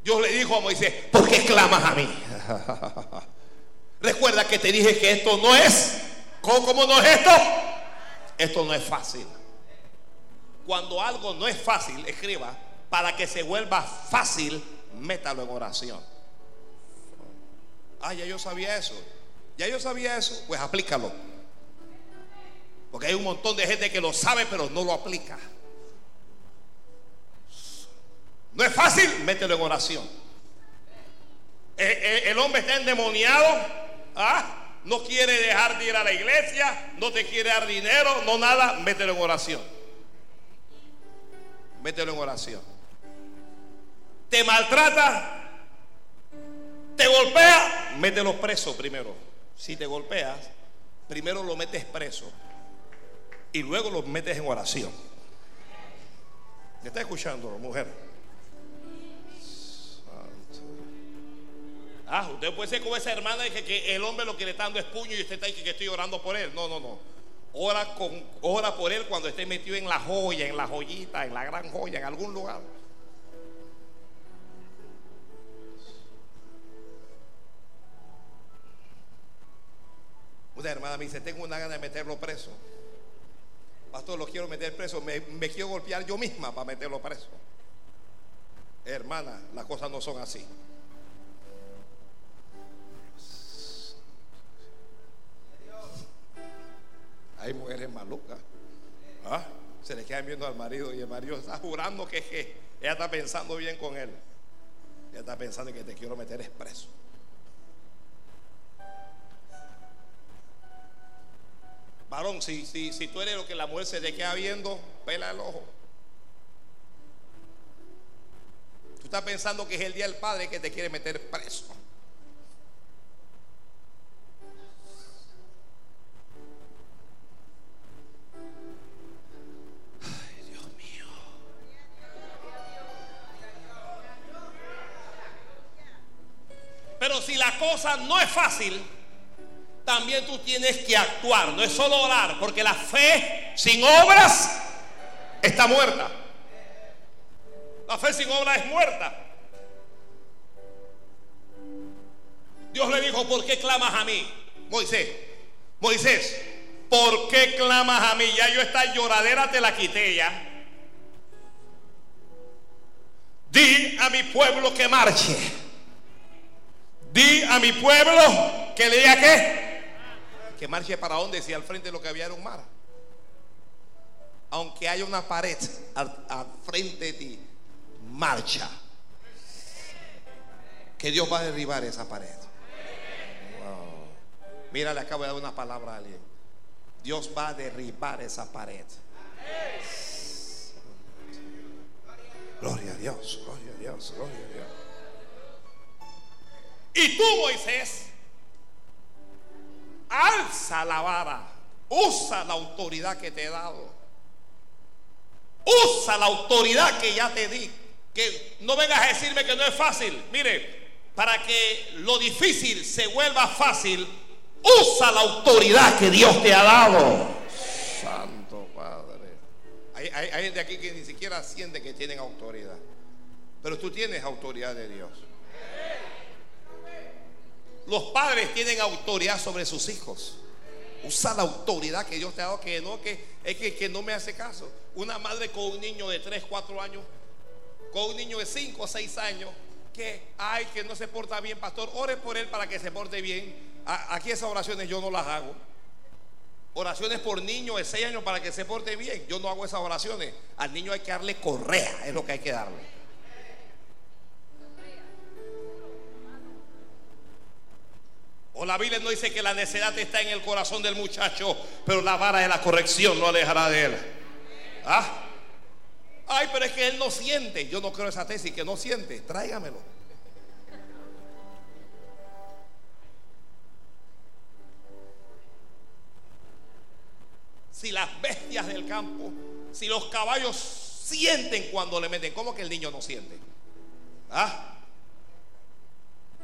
Dios le dijo a Moisés, ¿por qué clamas a mí? Recuerda que te dije que esto no es. ¿Cómo, no es esto? Esto no es fácil. Cuando algo no es fácil, escriba, para que se vuelva fácil, métalo en oración. Ah, ya yo sabía eso. Ya yo sabía eso. Pues aplícalo. Porque hay un montón de gente que lo sabe, pero no lo aplica. No es fácil, mételo en oración. Eh, eh, el, hombre está endemoniado. ¿ah? No quiere dejar de ir a la iglesia. No te quiere dar dinero. No nada. Mételo en oración. Mételo en oración. Te maltrata. Te golpea. Mételo preso primero. Si te golpeas, primero lo metes preso. Y luego lo metes en oración. ¿Me está escuchando, mujer? Ah, usted puede ser como esa hermana que, que el hombre lo que le está dando es puño y usted está ahí que, estoy orando por él. No, no, no. Ora, con, ora por él cuando esté metido en la joya, en la joyita, en la gran joya, en algún lugar. Una hermana me dice, tengo una gana de meterlo preso. Pastor, lo quiero meter preso. Me, me quiero golpear yo misma para meterlo preso. Hermana, las cosas no son así. Hay mujeres malucas. ¿Ah? Se le quedan viendo al marido y el marido está jurando que, que ella está pensando bien con él. Ella está pensando que te quiero meter expreso. Varón, si, si, si tú eres lo que la mujer se le queda viendo, pela el ojo. Tú estás pensando que es el día del padre que te quiere meter preso. Pero si la cosa no es fácil, también tú tienes que actuar. No es solo orar, porque la fe sin obras está muerta. La fe sin obras es muerta. Dios le dijo, ¿por qué clamas a mí? Moisés, Moisés, ¿por qué clamas a mí? Ya yo esta lloradera te la quité ya. Di a mi pueblo que marche. Di a mi pueblo que le diga qué. Que marche para donde si al frente lo que había era un mar. Aunque haya una pared al, frente de ti, marcha. Que Dios va a derribar esa pared. Mira, le acabo de dar una palabra a alguien. Dios va a derribar esa pared. Gloria a Dios, gloria a Dios, gloria a Dios. Y tú, Moisés, alza la vara, usa la autoridad que te he dado. Usa la autoridad que ya te di. Que no vengas a decirme que no es fácil. Mire, para que lo difícil se vuelva fácil, usa la autoridad que Dios te ha dado. Santo Padre. Hay, hay gente aquí que ni siquiera siente que tienen autoridad. Pero tú tienes autoridad de Dios. Los padres tienen autoridad sobre sus hijos. Usa la autoridad que Dios te ha dado, que no, que es que, que no me hace caso. Una madre con un niño de 3, 4 años, con un niño de 5 o 6 años, que ay, que no se porta bien, pastor, ore por él para que se porte bien. aquí esas oraciones yo no las hago. Oraciones por niños de 6 años para que se porte bien. Yo no hago esas oraciones. Al niño hay que darle correa, es lo que hay que darle. Pues la Biblia no dice que la necedad está en el corazón del muchacho, pero la vara de la corrección no alejará de él. ¿Ah? Ay, pero es que él no siente. Yo no creo esa tesis que no siente. Tráigamelo. Si las bestias del campo, si los caballos sienten cuando le meten, ¿cómo que el niño no siente? ¿Ah?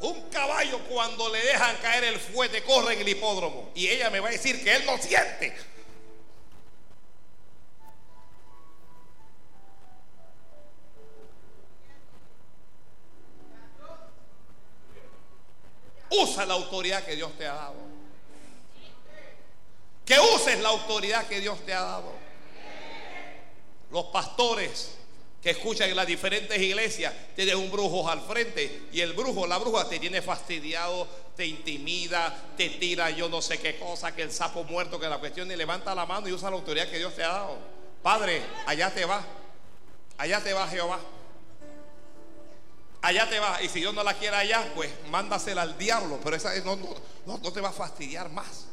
Un caballo cuando le dejan caer el fuete corre en el hipódromo y ella me va a decir que él no siente. Usa la autoridad que Dios te ha dado. Que uses la autoridad que Dios te ha dado. Los pastores que escuchan en las diferentes iglesias tienen un brujo al frente y el brujo, la bruja te tiene fastidiado, te intimida, te tira yo no sé qué cosa, que el sapo muerto, que la cuestión y levanta la mano y usa la autoridad que Dios te ha dado. Padre, allá te va, allá te va Jehová allá te va. Y si Dios no la quiere allá, pues mándasela al diablo. Pero esa no, no, no te va a fastidiar más.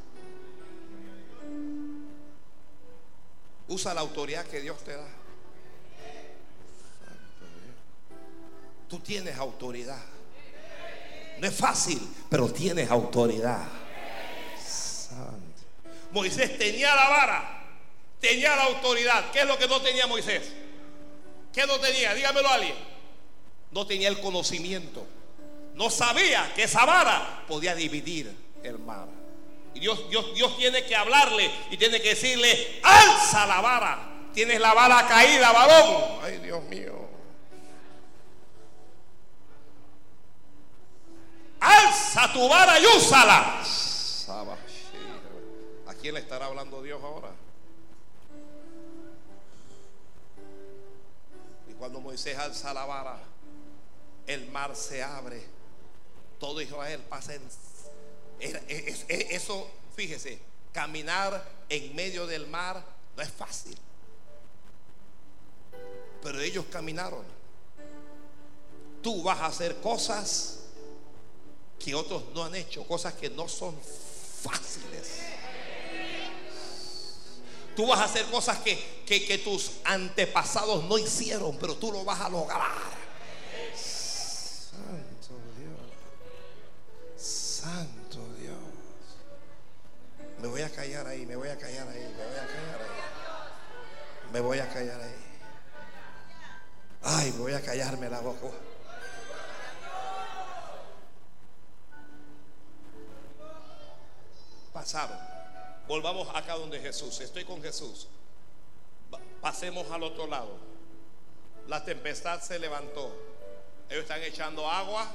Usa la autoridad que Dios te da. Tú tienes autoridad. No es fácil, pero tienes autoridad. Moisés tenía la vara, tenía la autoridad. ¿Qué es lo que no tenía Moisés? ¿Qué no tenía? Dígamelo a alguien no tenía el conocimiento. No sabía que esa vara podía dividir el mar. Y Dios, Dios, Dios tiene que hablarle y tiene que decirle, alza la vara. Tienes la vara caída, varón. Ay, Dios mío. Alza tu vara y úsala. ¿A quién le estará hablando Dios ahora? Y cuando Moisés alza la vara, el mar se abre. Todo Israel pasa en... Eso, fíjese, caminar en medio del mar no es fácil. Pero ellos caminaron. Tú vas a hacer cosas que otros no han hecho, cosas que no son fáciles. Tú vas a hacer cosas que, que, tus antepasados no hicieron, pero tú lo vas a lograr. Santo Dios. Me voy a callar ahí, me voy a callar ahí, me voy a callar ahí. Me voy a callar ahí. Ay, me voy a callarme la boca. Pasaron. Volvamos acá donde Jesús. Estoy con Jesús. Pasemos al otro lado. La tempestad se levantó. Ellos están echando agua.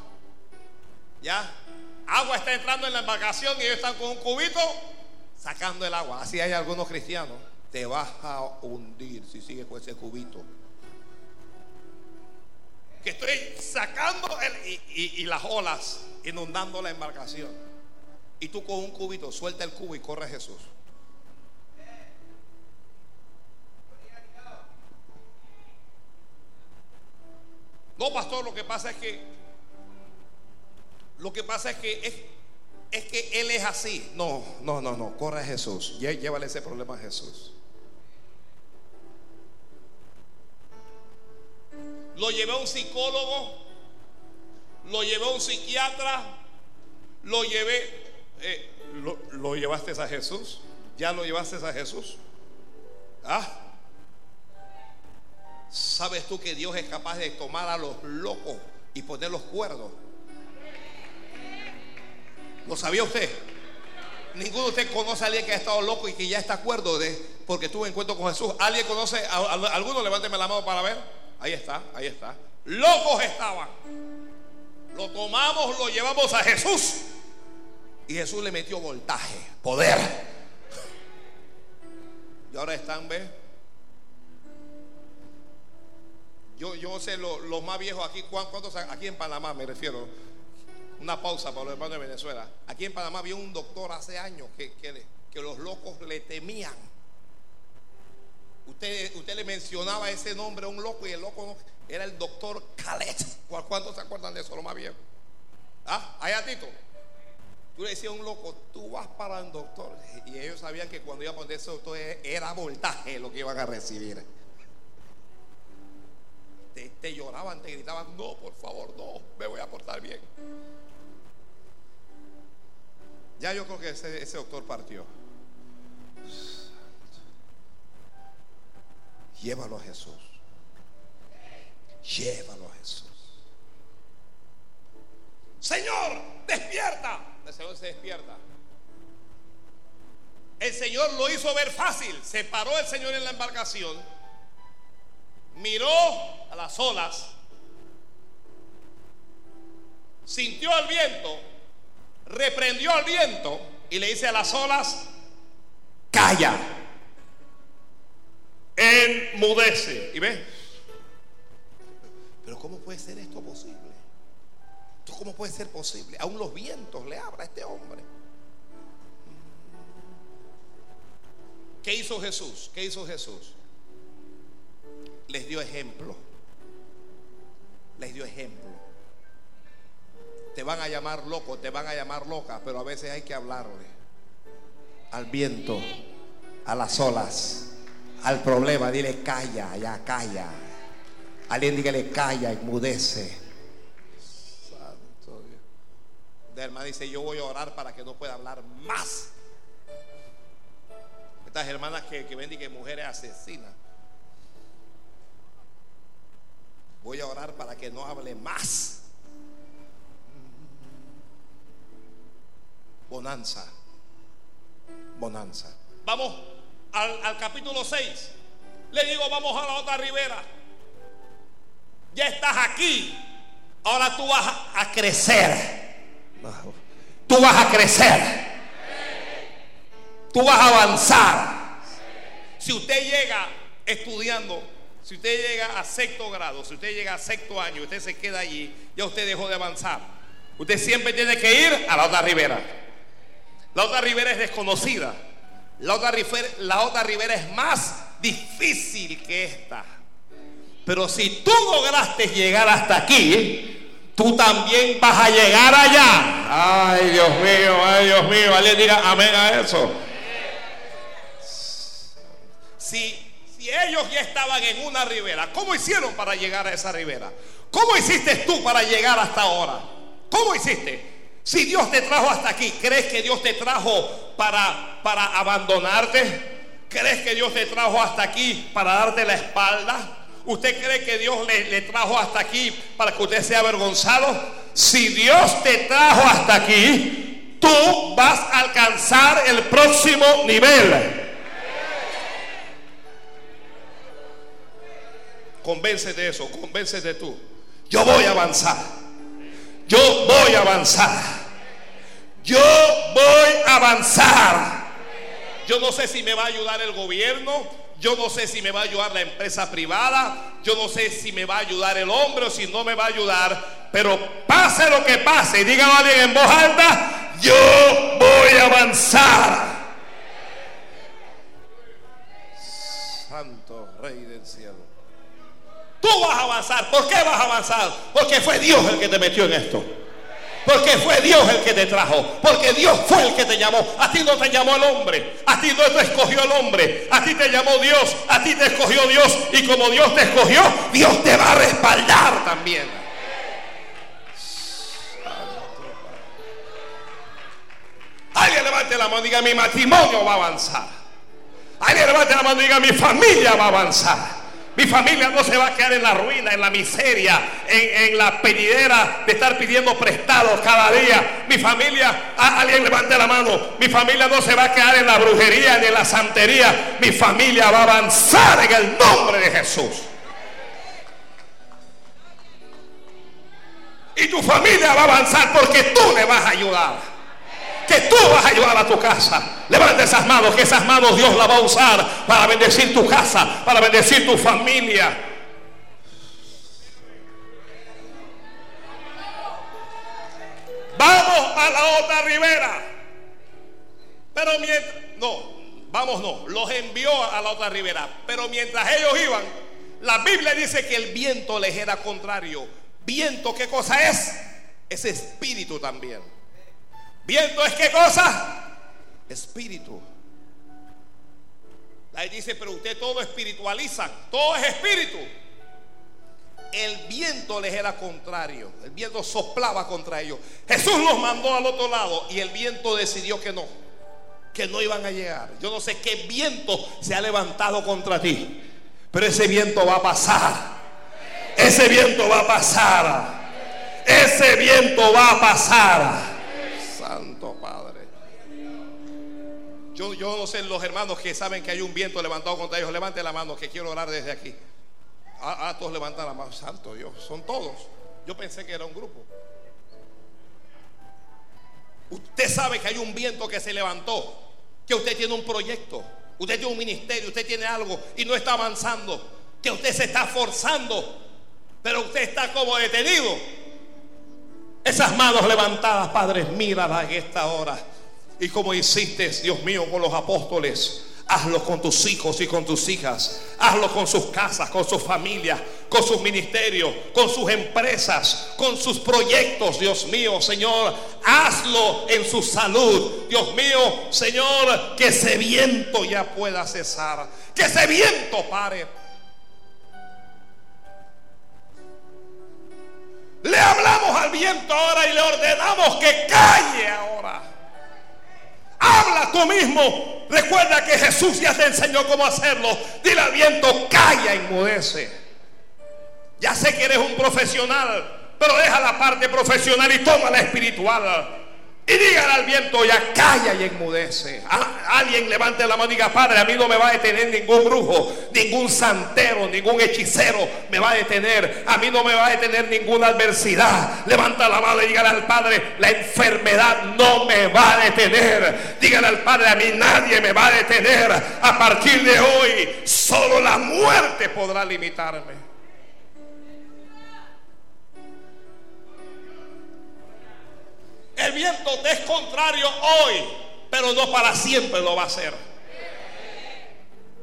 ¿Ya? Agua está entrando en la embarcación y ellos están con un cubito sacando el agua. Así hay algunos cristianos. Te vas a hundir si sigues con ese cubito. Que estoy sacando el, y, las olas inundando la embarcación. Y tú con un cubito, suelta el cubo y corre a Jesús. No, pastor, lo que pasa es que lo que pasa es que es, es que Él es así. No, no, no, no. Corre a Jesús. Llévale ese problema a Jesús. Lo llevé a un psicólogo, lo llevé a un psiquiatra, lo llevé, eh, lo, llevaste a Jesús, ya lo llevaste a Jesús. ¿Ah? ¿Sabes tú que Dios es capaz de tomar a los locos y ponerlos cuerdos? ¿Lo sabía usted? Ninguno de ustedes conoce a alguien que ha estado loco y que ya está acuerdo de porque tuvo encuentro con Jesús. ¿Alguien conoce? A, ¿Alguno levánteme la mano para ver? Ahí está, ahí está. Locos estaban. Lo tomamos, lo llevamos a Jesús. Y Jesús le metió voltaje, poder. Y ahora están, ¿ves? Yo, yo sé los más viejos aquí, ¿cuántos aquí en Panamá me refiero? Una pausa para los hermanos de Venezuela. Aquí en Panamá había un doctor hace años que, que, los locos le temían. Usted, usted le mencionaba ese nombre a un loco y el loco era el doctor Calet. ¿Cuántos se acuerdan de eso, lo más viejo? ¿Ah? Allá, Tito. Tú le decías a un loco, tú vas para el doctor. Y ellos sabían que cuando iba a poner ese doctor era voltaje lo que iban a recibir. Te, te, lloraban, te gritaban, no, por favor, no, me voy a portar bien. Ya yo creo que ese, doctor partió. Llévalo a Jesús. Llévalo a Jesús. Señor, despierta. El Señor se despierta. El Señor lo hizo ver fácil. Se paró el Señor en la embarcación. Miró a las olas. Sintió el viento. Reprendió al viento. Y le dice a las olas, calla. Enmudece. ¿Y ve? Pero ¿cómo puede ser esto posible? ¿Cómo puede ser posible? Aún los vientos le habla a este hombre. ¿Qué hizo Jesús? ¿Qué hizo Jesús? Les dio ejemplo. Les dio ejemplo. Te van a llamar loco, te van a llamar loca, pero a veces hay que hablarle al viento, a las olas, al problema. Dile calla, ya calla. Alguien dígale calla, enmudece. Hermana dice: Yo voy a orar para que no pueda hablar más. Estas hermanas que, que mujeres asesinas. Voy a orar para que no hable más. Bonanza. Bonanza. Vamos al, al capítulo 6. Le digo, vamos a la otra ribera. Ya estás aquí. Ahora tú vas a crecer. Tú vas a crecer. Tú vas a avanzar. Si usted llega estudiando, si usted llega a sexto grado, si usted llega a sexto año, usted se queda allí, ya usted dejó de avanzar. Usted siempre tiene que ir a la otra ribera. La otra ribera es desconocida. La otra la otra ribera es más difícil que esta. Pero si tú lograste llegar hasta aquí, tú también vas a llegar allá. Ay, Dios mío, ay, Dios mío. Alguien diga amén a eso. Si, si ellos ya estaban en una ribera, ¿cómo hicieron para llegar a esa ribera? ¿Cómo hiciste tú para llegar hasta ahora? ¿Cómo hiciste? Si Dios te trajo hasta aquí, ¿crees que Dios te trajo para, para abandonarte? ¿Crees que Dios te trajo hasta aquí para darte la espalda? ¿Usted cree que Dios le, trajo hasta aquí para que usted sea avergonzado? Si Dios te trajo hasta aquí, tú vas a alcanzar el próximo nivel. Convéncete de eso, convéncete tú. Yo voy a avanzar. Yo voy a avanzar. Yo voy a avanzar. Yo no sé si me va a ayudar el gobierno. Yo no sé si me va a ayudar la empresa privada. Yo no sé si me va a ayudar el hombre o si no me va a ayudar. Pero pase lo que pase, dígalo a alguien en voz alta, yo voy a avanzar. Santo Rey del cielo. Tú vas a avanzar. ¿Por qué vas a avanzar? Porque fue Dios el que te metió en esto. Porque fue Dios el que te trajo. Porque Dios fue el que te llamó. A ti no te llamó el hombre. A ti no te escogió el hombre. A ti te llamó Dios. A ti te escogió Dios. Y como Dios te escogió, Dios te va a respaldar también. Alguien levante la mano y diga mi matrimonio va a avanzar. Alguien levante la mano y diga mi familia va a avanzar. Mi familia no se va a quedar en la ruina, en la miseria, en, en la pedidera de estar pidiendo prestados cada día. Mi familia, alguien levante la mano, mi familia no se va a quedar en la brujería ni en la santería. Mi familia va a avanzar en el nombre de Jesús. Y tu familia va a avanzar porque tú le vas a ayudar que tú vas a ayudar a tu casa. Levanta esas manos, que esas manos Dios las va a usar para bendecir tu casa, para bendecir tu familia. Vamos a la otra ribera. Pero mientras, no, vamos no, los envió a la otra ribera. Pero mientras ellos iban, la Biblia dice que el viento les era contrario. Viento, ¿qué cosa es? Es espíritu también. Viento es qué cosa? Espíritu. Ahí dice, pero usted todo espiritualiza, todo es espíritu. El viento les era contrario, el viento soplaba contra ellos. Jesús los mandó al otro lado y el viento decidió que no, que no iban a llegar. Yo no sé qué viento se ha levantado contra ti. Pero ese viento va a pasar. Ese viento va a pasar. Ese viento va a pasar. Yo, yo no sé los hermanos que saben que hay un viento levantado contra ellos. Levante la mano que quiero orar desde aquí. Ah, ah todos levantan la mano. Santo Dios. Son todos. Yo pensé que era un grupo. Usted sabe que hay un viento que se levantó. Que usted tiene un proyecto. Usted tiene un ministerio. Usted tiene algo y no está avanzando. Que usted se está forzando. Pero usted está como detenido. Esas manos levantadas, Padre, míralas en esta hora. Y como hiciste, Dios mío, con los apóstoles, hazlo con tus hijos y con tus hijas. Hazlo con sus casas, con sus familias, con sus ministerios, con sus empresas, con sus proyectos, Dios mío, Señor. Hazlo en su salud, Dios mío, Señor, que ese viento ya pueda cesar. Que ese viento pare. Le hablamos al viento ahora y le ordenamos que calle ahora. Habla tú mismo. Recuerda que Jesús ya te enseñó cómo hacerlo. Dile al viento, calla, enmudece. Ya sé que eres un profesional, pero deja la parte profesional y toma la espiritual. Y dígale al viento, ya calla y enmudece. Alguien levante la mano y diga, Padre, a mí no me va a detener ningún brujo, ningún santero, ningún hechicero me va a detener. A mí no me va a detener ninguna adversidad. Levanta la mano y dígale al Padre, la enfermedad no me va a detener. Dígale al Padre, a mí nadie me va a detener. A partir de hoy, solo la muerte podrá limitarme. El viento te es contrario hoy, pero no para siempre lo va a ser.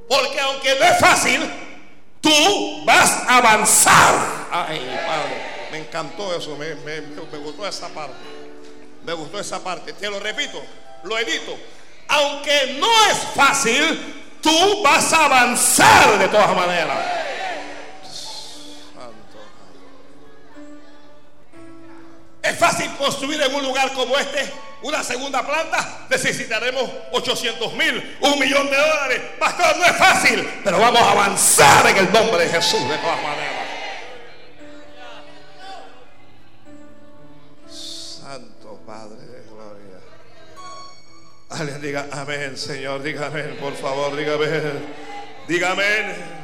Porque aunque no es fácil, tú vas a avanzar. Ay, Padre, me encantó eso, me, gustó esa parte. Me gustó esa parte. Te lo repito, lo edito. Aunque no es fácil, tú vas a avanzar de todas maneras. Es fácil construir en un lugar como este una segunda planta. Necesitaremos 800 mil, un millón de dólares. Pastor, no es fácil, pero vamos a avanzar en el nombre de Jesús de todas maneras. Santo Padre de gloria. Alguien diga amén, Señor. Diga amén, por favor. Diga amén. Diga amén.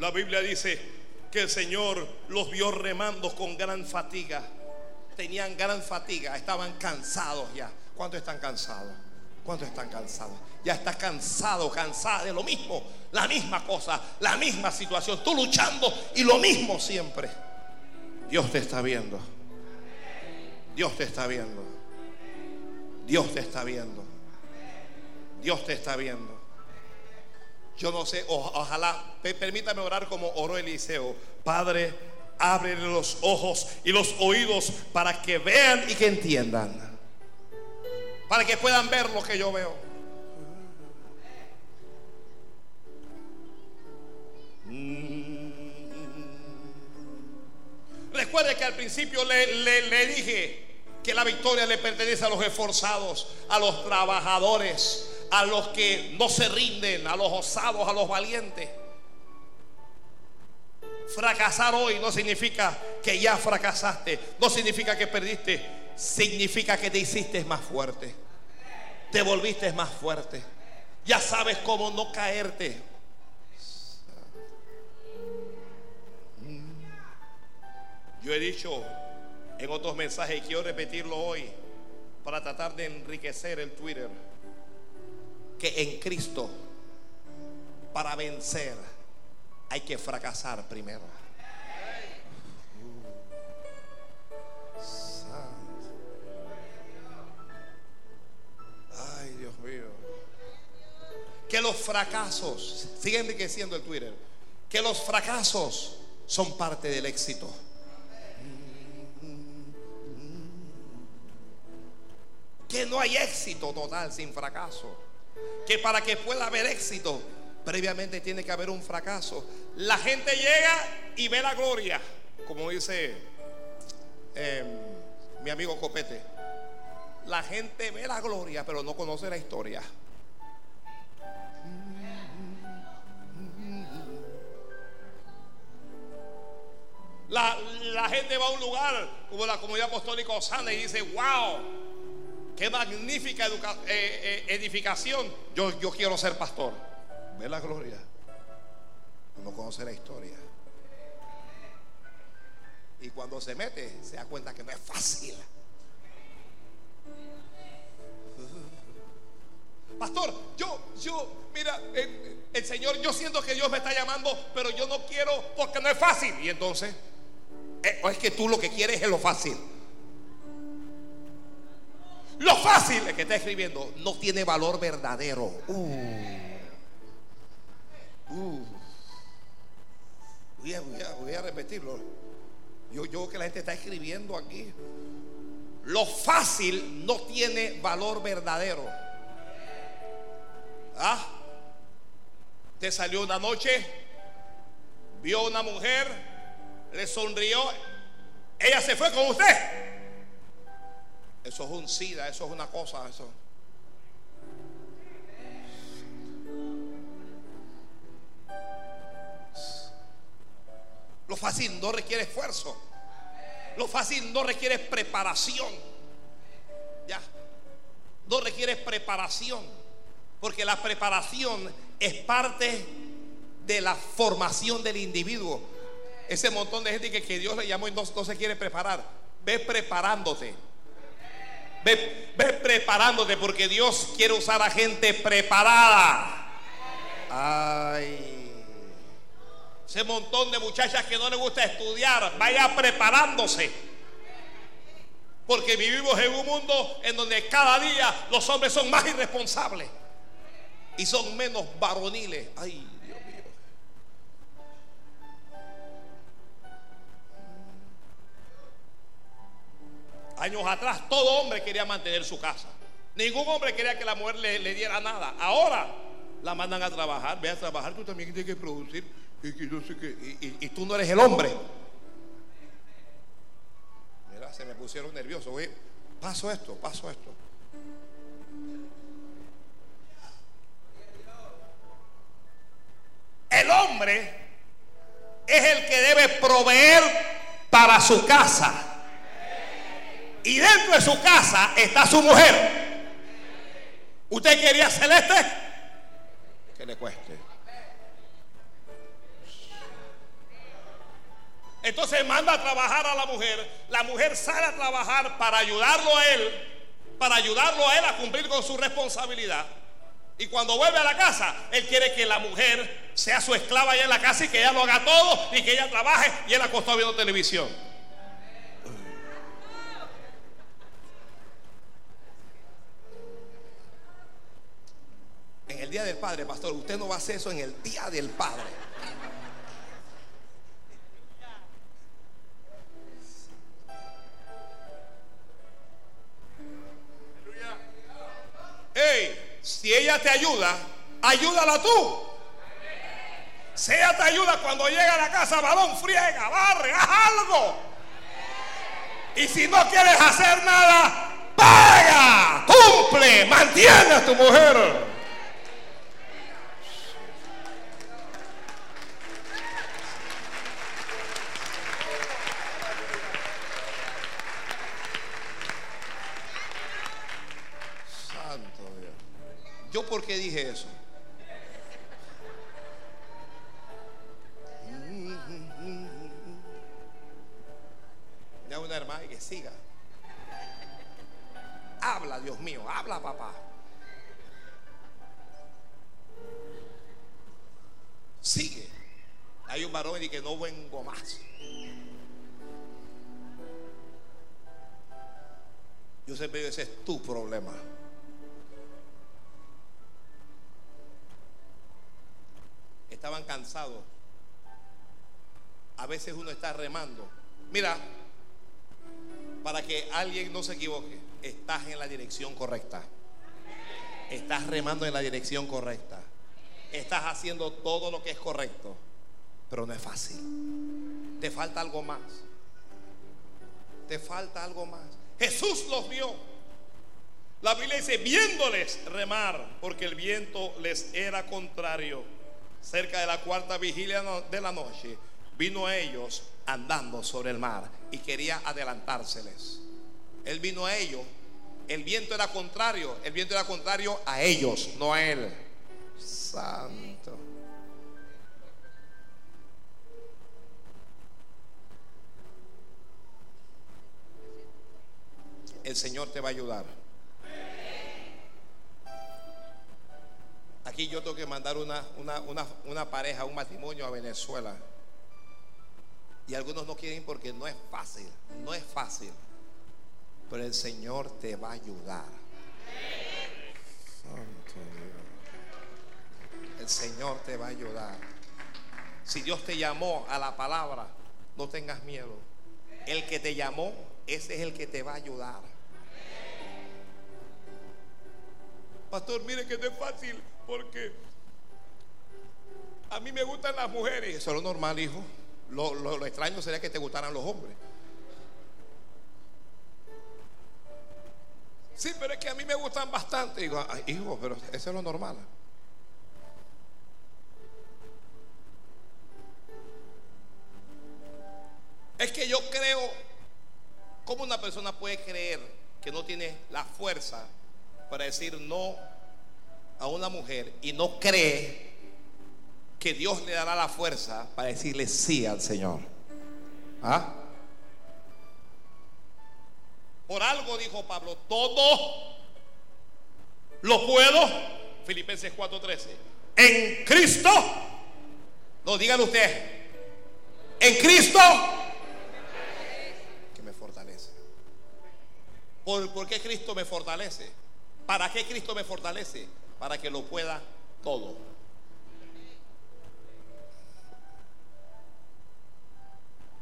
La Biblia dice que el Señor los vio remando con gran fatiga. Tenían gran fatiga, estaban cansados ya. ¿Cuántos están cansados? ¿Cuántos están cansados? Ya estás cansado, cansada de lo mismo, la misma cosa, la misma situación. Tú luchando y lo mismo siempre. Dios te está viendo. Dios te está viendo. Dios te está viendo. Dios te está viendo. Yo no sé, ojalá, permítame orar como oró Eliseo. Padre, abre los ojos y los oídos para que vean y que entiendan. Para que puedan ver lo que yo veo. Mm. Recuerde que al principio le, le, dije que la victoria le pertenece a los esforzados, a los trabajadores a los que no se rinden, a los osados, a los valientes. Fracasar hoy no significa que ya fracasaste, no significa que perdiste, significa que te hiciste más fuerte, te volviste más fuerte, ya sabes cómo no caerte. Yo he dicho en otros mensajes y quiero repetirlo hoy para tratar de enriquecer el Twitter que en Cristo, para vencer, hay que fracasar primero. Ay, Dios mío. Que los fracasos, sigue enriqueciendo el Twitter, que los fracasos son parte del éxito. Que no hay éxito total sin fracaso que para que pueda haber éxito, previamente tiene que haber un fracaso. La gente llega y ve la gloria, como dice em, mi amigo Copete. La gente ve la gloria, pero no conoce la historia. La, gente va a un lugar como la comunidad apostólica Osana y dice, wow, qué magnífica eh, eh, edificación. Yo, quiero ser pastor. Ve la gloria. No conoce la historia. Y cuando se mete, se da cuenta que no es fácil. Pastor, yo, yo, mira, el, el, Señor, yo siento que Dios me está llamando, pero yo no quiero porque no es fácil. Y entonces, eh, es que tú lo que quieres es lo fácil. Lo fácil es que está escribiendo no tiene valor verdadero. Uh. Uh. Voy, a, repetirlo. Yo, yo que la gente está escribiendo aquí. Lo fácil no tiene valor verdadero. ¿Ah? Te salió una noche, vio una mujer, le sonrió, ella se fue con usted. Eso es un SIDA, eso es una cosa, eso. Lo fácil no requiere esfuerzo. Lo fácil no requiere preparación. Ya. No requiere preparación. Porque la preparación es parte de la formación del individuo ese montón de gente que, Dios le llamó y no, se quiere preparar. Ve preparándote. Ve, ve preparándote porque Dios quiere usar a gente preparada. Ay. Ese montón de muchachas que no les gusta estudiar, vaya preparándose. Porque vivimos en un mundo en donde cada día los hombres son más irresponsables y son menos varoniles. Ay. Años atrás todo hombre quería mantener su casa. Ningún hombre quería que la mujer le, diera nada. Ahora la mandan a trabajar. Ve a trabajar, tú también tienes que producir. Y, tú no eres el hombre. Mira, se me pusieron nerviosos. paso esto, paso esto. El hombre es el que debe proveer para su casa. Y dentro de su casa está su mujer. ¿Usted quería celeste? Que le cueste. Entonces manda a trabajar a la mujer. La mujer sale a trabajar para ayudarlo a él, para ayudarlo a él a cumplir con su responsabilidad. Y cuando vuelve a la casa, él quiere que la mujer sea su esclava allá en la casa y que ella lo haga todo y que ella trabaje y él acostó viendo televisión. El día del Padre, pastor, usted no va a hacer eso en el día del Padre. Hey, si ella te ayuda, ayúdala tú. Si ella te ayuda cuando llega a la casa, balón, friega, barre, haz algo. Y si no quieres hacer nada, paga, cumple, mantiene a tu mujer. ¿Yo por qué dije eso? Ya una hermana que siga. Habla, Dios mío, habla, papá. Sigue. Hay un varón y que no vengo más. Yo siempre digo, ese es tu problema. Estaban cansados. A veces uno está remando. Mira, para que alguien no se equivoque, estás en la dirección correcta. Estás remando en la dirección correcta. Estás haciendo todo lo que es correcto, pero no es fácil. Te falta algo más. Te falta algo más. Jesús los vio. La Biblia dice, viéndoles remar, porque el viento les era contrario. Cerca de la cuarta vigilia de la noche, vino a ellos andando sobre el mar y quería adelantárseles. Él vino a ellos. El viento era contrario. El viento era contrario a ellos, no a él. Santo. El Señor te va a ayudar. Aquí yo tengo que mandar una, una, una, pareja, un matrimonio a Venezuela. Y algunos no quieren porque no es fácil, no es fácil. Pero el Señor te va a ayudar. El Señor te va a ayudar. Si Dios te llamó a la palabra, no tengas miedo. El que te llamó, ese es el que te va a ayudar. Pastor, mire que no es fácil porque a mí me gustan las mujeres. Eso es lo normal, hijo. Lo, extraño sería que te gustaran los hombres. Sí, pero es que a mí me gustan bastante. Digo, hijo, pero eso es lo normal. Es que yo creo, ¿cómo una persona puede creer que no tiene la fuerza para decir no a una mujer y no cree que Dios le dará la fuerza para decirle sí al Señor. ¿Ah? Por algo dijo Pablo, todo lo puedo, Filipenses 4:13, en Cristo, no dígalo usted, en Cristo que me fortalece. ¿Por, ¿Por qué Cristo me fortalece? ¿Para qué Cristo me fortalece? Para que lo pueda todo.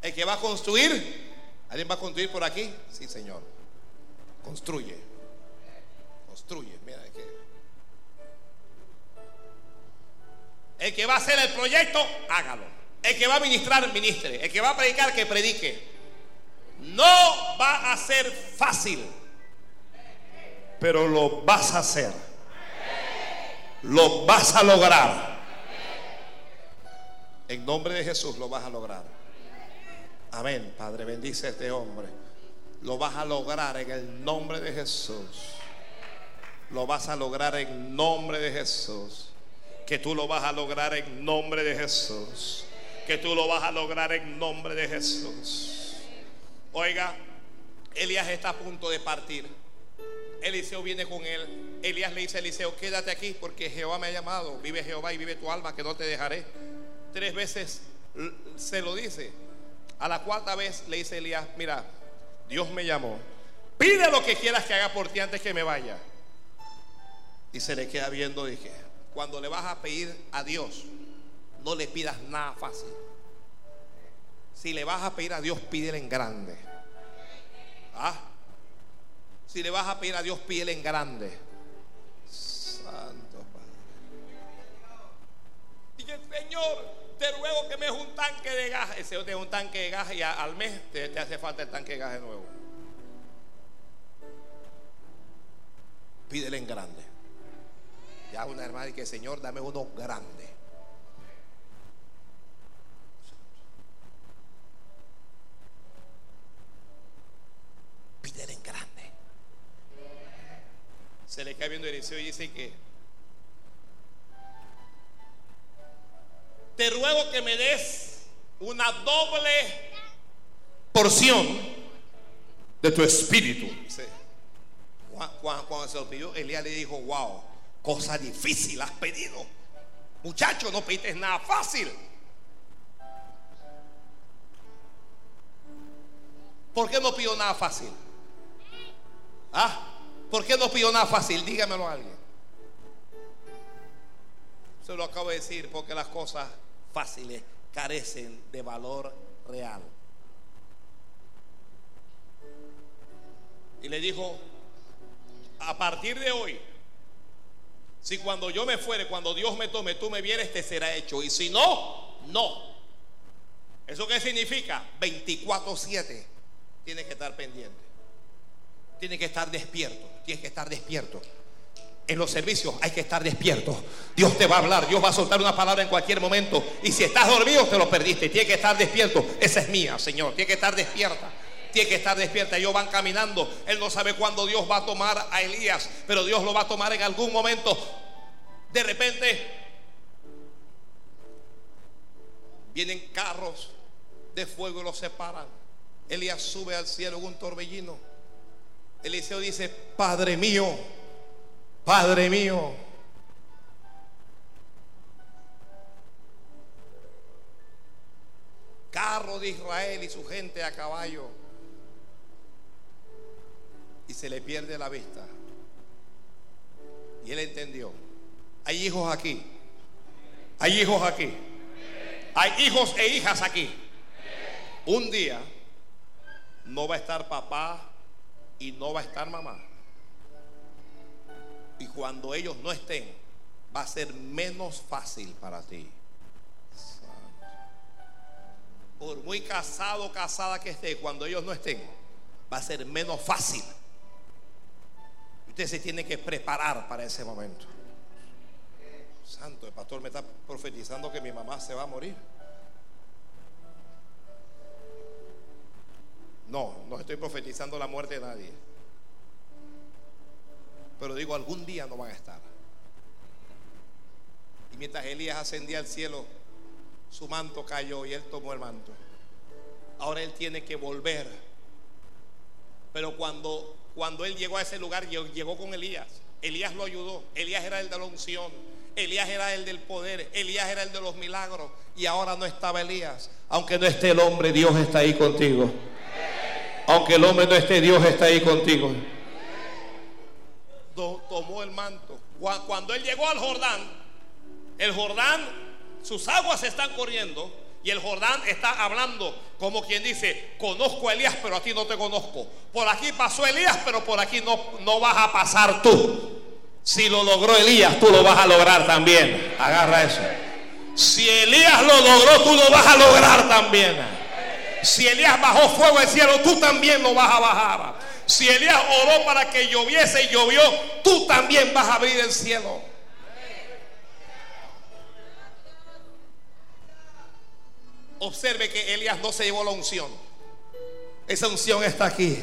El que va a construir, ¿alguien va a construir por aquí? Sí, Señor. Construye. Construye. Mira, que... El que va a hacer el proyecto, hágalo. El que va a ministrar, ministre. El que va a predicar, que predique. No va a ser fácil pero lo vas a hacer. Lo vas a lograr. En nombre de Jesús lo vas a lograr. Amén, Padre, bendice a este hombre. Lo vas a lograr en el nombre de Jesús. Lo vas a lograr en nombre de Jesús. Que tú lo vas a lograr en nombre de Jesús. Que tú lo vas a lograr en nombre de Jesús. Oiga, Elías está a punto de partir. Eliseo viene con él. Elías le dice a Eliseo, quédate aquí porque Jehová me ha llamado. Vive Jehová y vive tu alma que no te dejaré. Tres veces se lo dice. A la cuarta vez le dice Elías, mira, Dios me llamó. Pide lo que quieras que haga por ti antes que me vaya. Y se le queda viendo, dije, cuando le vas a pedir a Dios, no le pidas nada fácil. Si le vas a pedir a Dios, pídele en grande. Ah, si le vas a pedir a Dios, pídele en grande. Santo Padre. Dije, Señor, te ruego que me des un tanque de gas. El Señor te da un tanque de gas y al mes te, hace falta el tanque de gas de nuevo. Pídele en grande. Ya una hermana y que Señor, dame uno grande. Pídele en grande se le cae viendo Eliseo y dice que te ruego que me des una doble porción de tu espíritu. Cuando, se lo pidió, Elías le dijo, wow, cosa difícil has pedido. Muchacho, no pediste nada fácil. ¿Por qué no pido nada fácil? ¿Ah? ¿Por qué no pido nada fácil? Dígamelo a alguien. Se lo acabo de decir porque las cosas fáciles carecen de valor real. Y le dijo, a partir de hoy, si cuando yo me fuere, cuando Dios me tome, tú me vienes, te será hecho. Y si no, no. ¿Eso qué significa? 24-7. Tienes que estar pendiente. Tiene que estar despierto. Tienes que estar despierto. En los servicios hay que estar despierto. Dios te va a hablar, Dios va a soltar una palabra en cualquier momento. Y si estás dormido, te lo perdiste. Tienes que estar despierto. Esa es mía, Señor. Tiene que estar despierta. Tiene que estar despierta. Ellos van caminando. Él no sabe cuándo Dios va a tomar a Elías, pero Dios lo va a tomar en algún momento. De repente vienen carros de fuego y los separan. Elías sube al cielo en un torbellino. Eliseo dice, Padre mío, Padre mío. Carro de Israel y su gente a caballo. Y se le pierde la vista. Y él entendió. Hay hijos aquí. Hay hijos aquí. Hay hijos e hijas aquí. Un día no va a estar papá y no va a estar mamá. Y cuando ellos no estén, va a ser menos fácil para ti. Por muy casado o casada que esté, cuando ellos no estén, va a ser menos fácil. Usted se tiene que preparar para ese momento. Santo, el pastor me está profetizando que mi mamá se va a morir. No, no estoy profetizando la muerte de nadie. Pero digo, algún día no van a estar. Y mientras Elías ascendía al cielo, su manto cayó y él tomó el manto. Ahora él tiene que volver. Pero cuando, cuando él llegó a ese lugar, llegó con Elías. Elías lo ayudó. Elías era el de la unción. Elías era el del poder. Elías era el de los milagros. Y ahora no estaba Elías. Aunque no esté el hombre, Dios está ahí contigo. Aunque el hombre no esté, Dios está ahí contigo. Tomó el manto. Cuando él llegó al Jordán, el Jordán, sus aguas están corriendo. Y el Jordán está hablando como quien dice, conozco a Elías, pero a ti no te conozco. Por aquí pasó Elías, pero por aquí no, no vas a pasar tú. Si lo logró Elías, tú lo vas a lograr también. Agarra eso. Si Elías lo logró, tú lo vas a lograr también. Si Elías bajó fuego del cielo, tú también lo vas a bajar. Si Elías oró para que lloviese y llovió, tú también vas a abrir el cielo. Observe que Elías no se llevó la unción. Esa unción está aquí.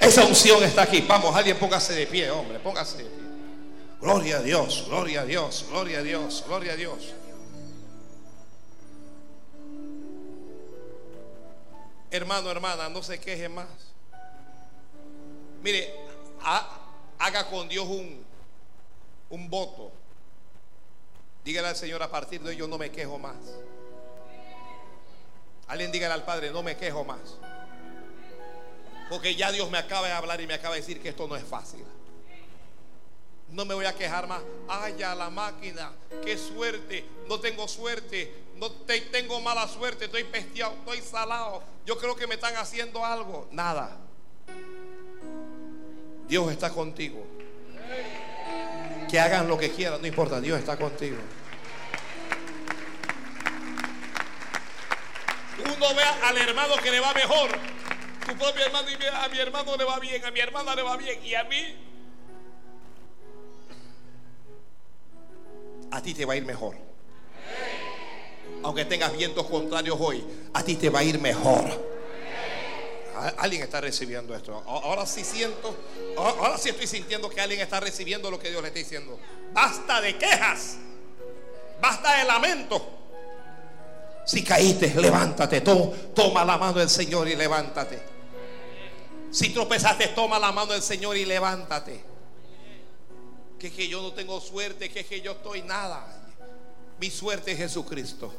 Esa unción está aquí. Vamos, alguien póngase de pie, hombre, póngase de pie. Gloria a Dios, gloria a Dios, gloria a Dios, gloria a Dios. Hermano, hermana, no se queje más. Mire, haga con Dios un, un voto. Dígale al Señor, a partir de hoy yo no me quejo más. Alguien dígale al Padre, no me quejo más. Porque ya Dios me acaba de hablar y me acaba de decir que esto no es fácil. No me voy a quejar más. Ay, la máquina, qué suerte. No tengo suerte. No tengo mala suerte. Estoy pesteado, estoy salado. Yo creo que me están haciendo algo. Nada. Dios está contigo. Que hagan lo que quieran, no importa. Dios está contigo. Uno ve al hermano que le va mejor. Tu propio hermano y a mi hermano le va bien, a mi hermana le va bien y a mí a ti te va a ir mejor. Aunque tengas vientos contrarios hoy, a ti te va a ir mejor. Alguien está recibiendo esto. Ahora sí siento, ahora sí estoy sintiendo que alguien está recibiendo lo que Dios le está diciendo. Basta de quejas, basta de lamento. Si caíste, levántate, toma la mano del Señor y levántate. Si tropezaste, toma la mano del Señor y levántate que que yo no tengo suerte, que que yo estoy nada. Mi suerte es Jesucristo.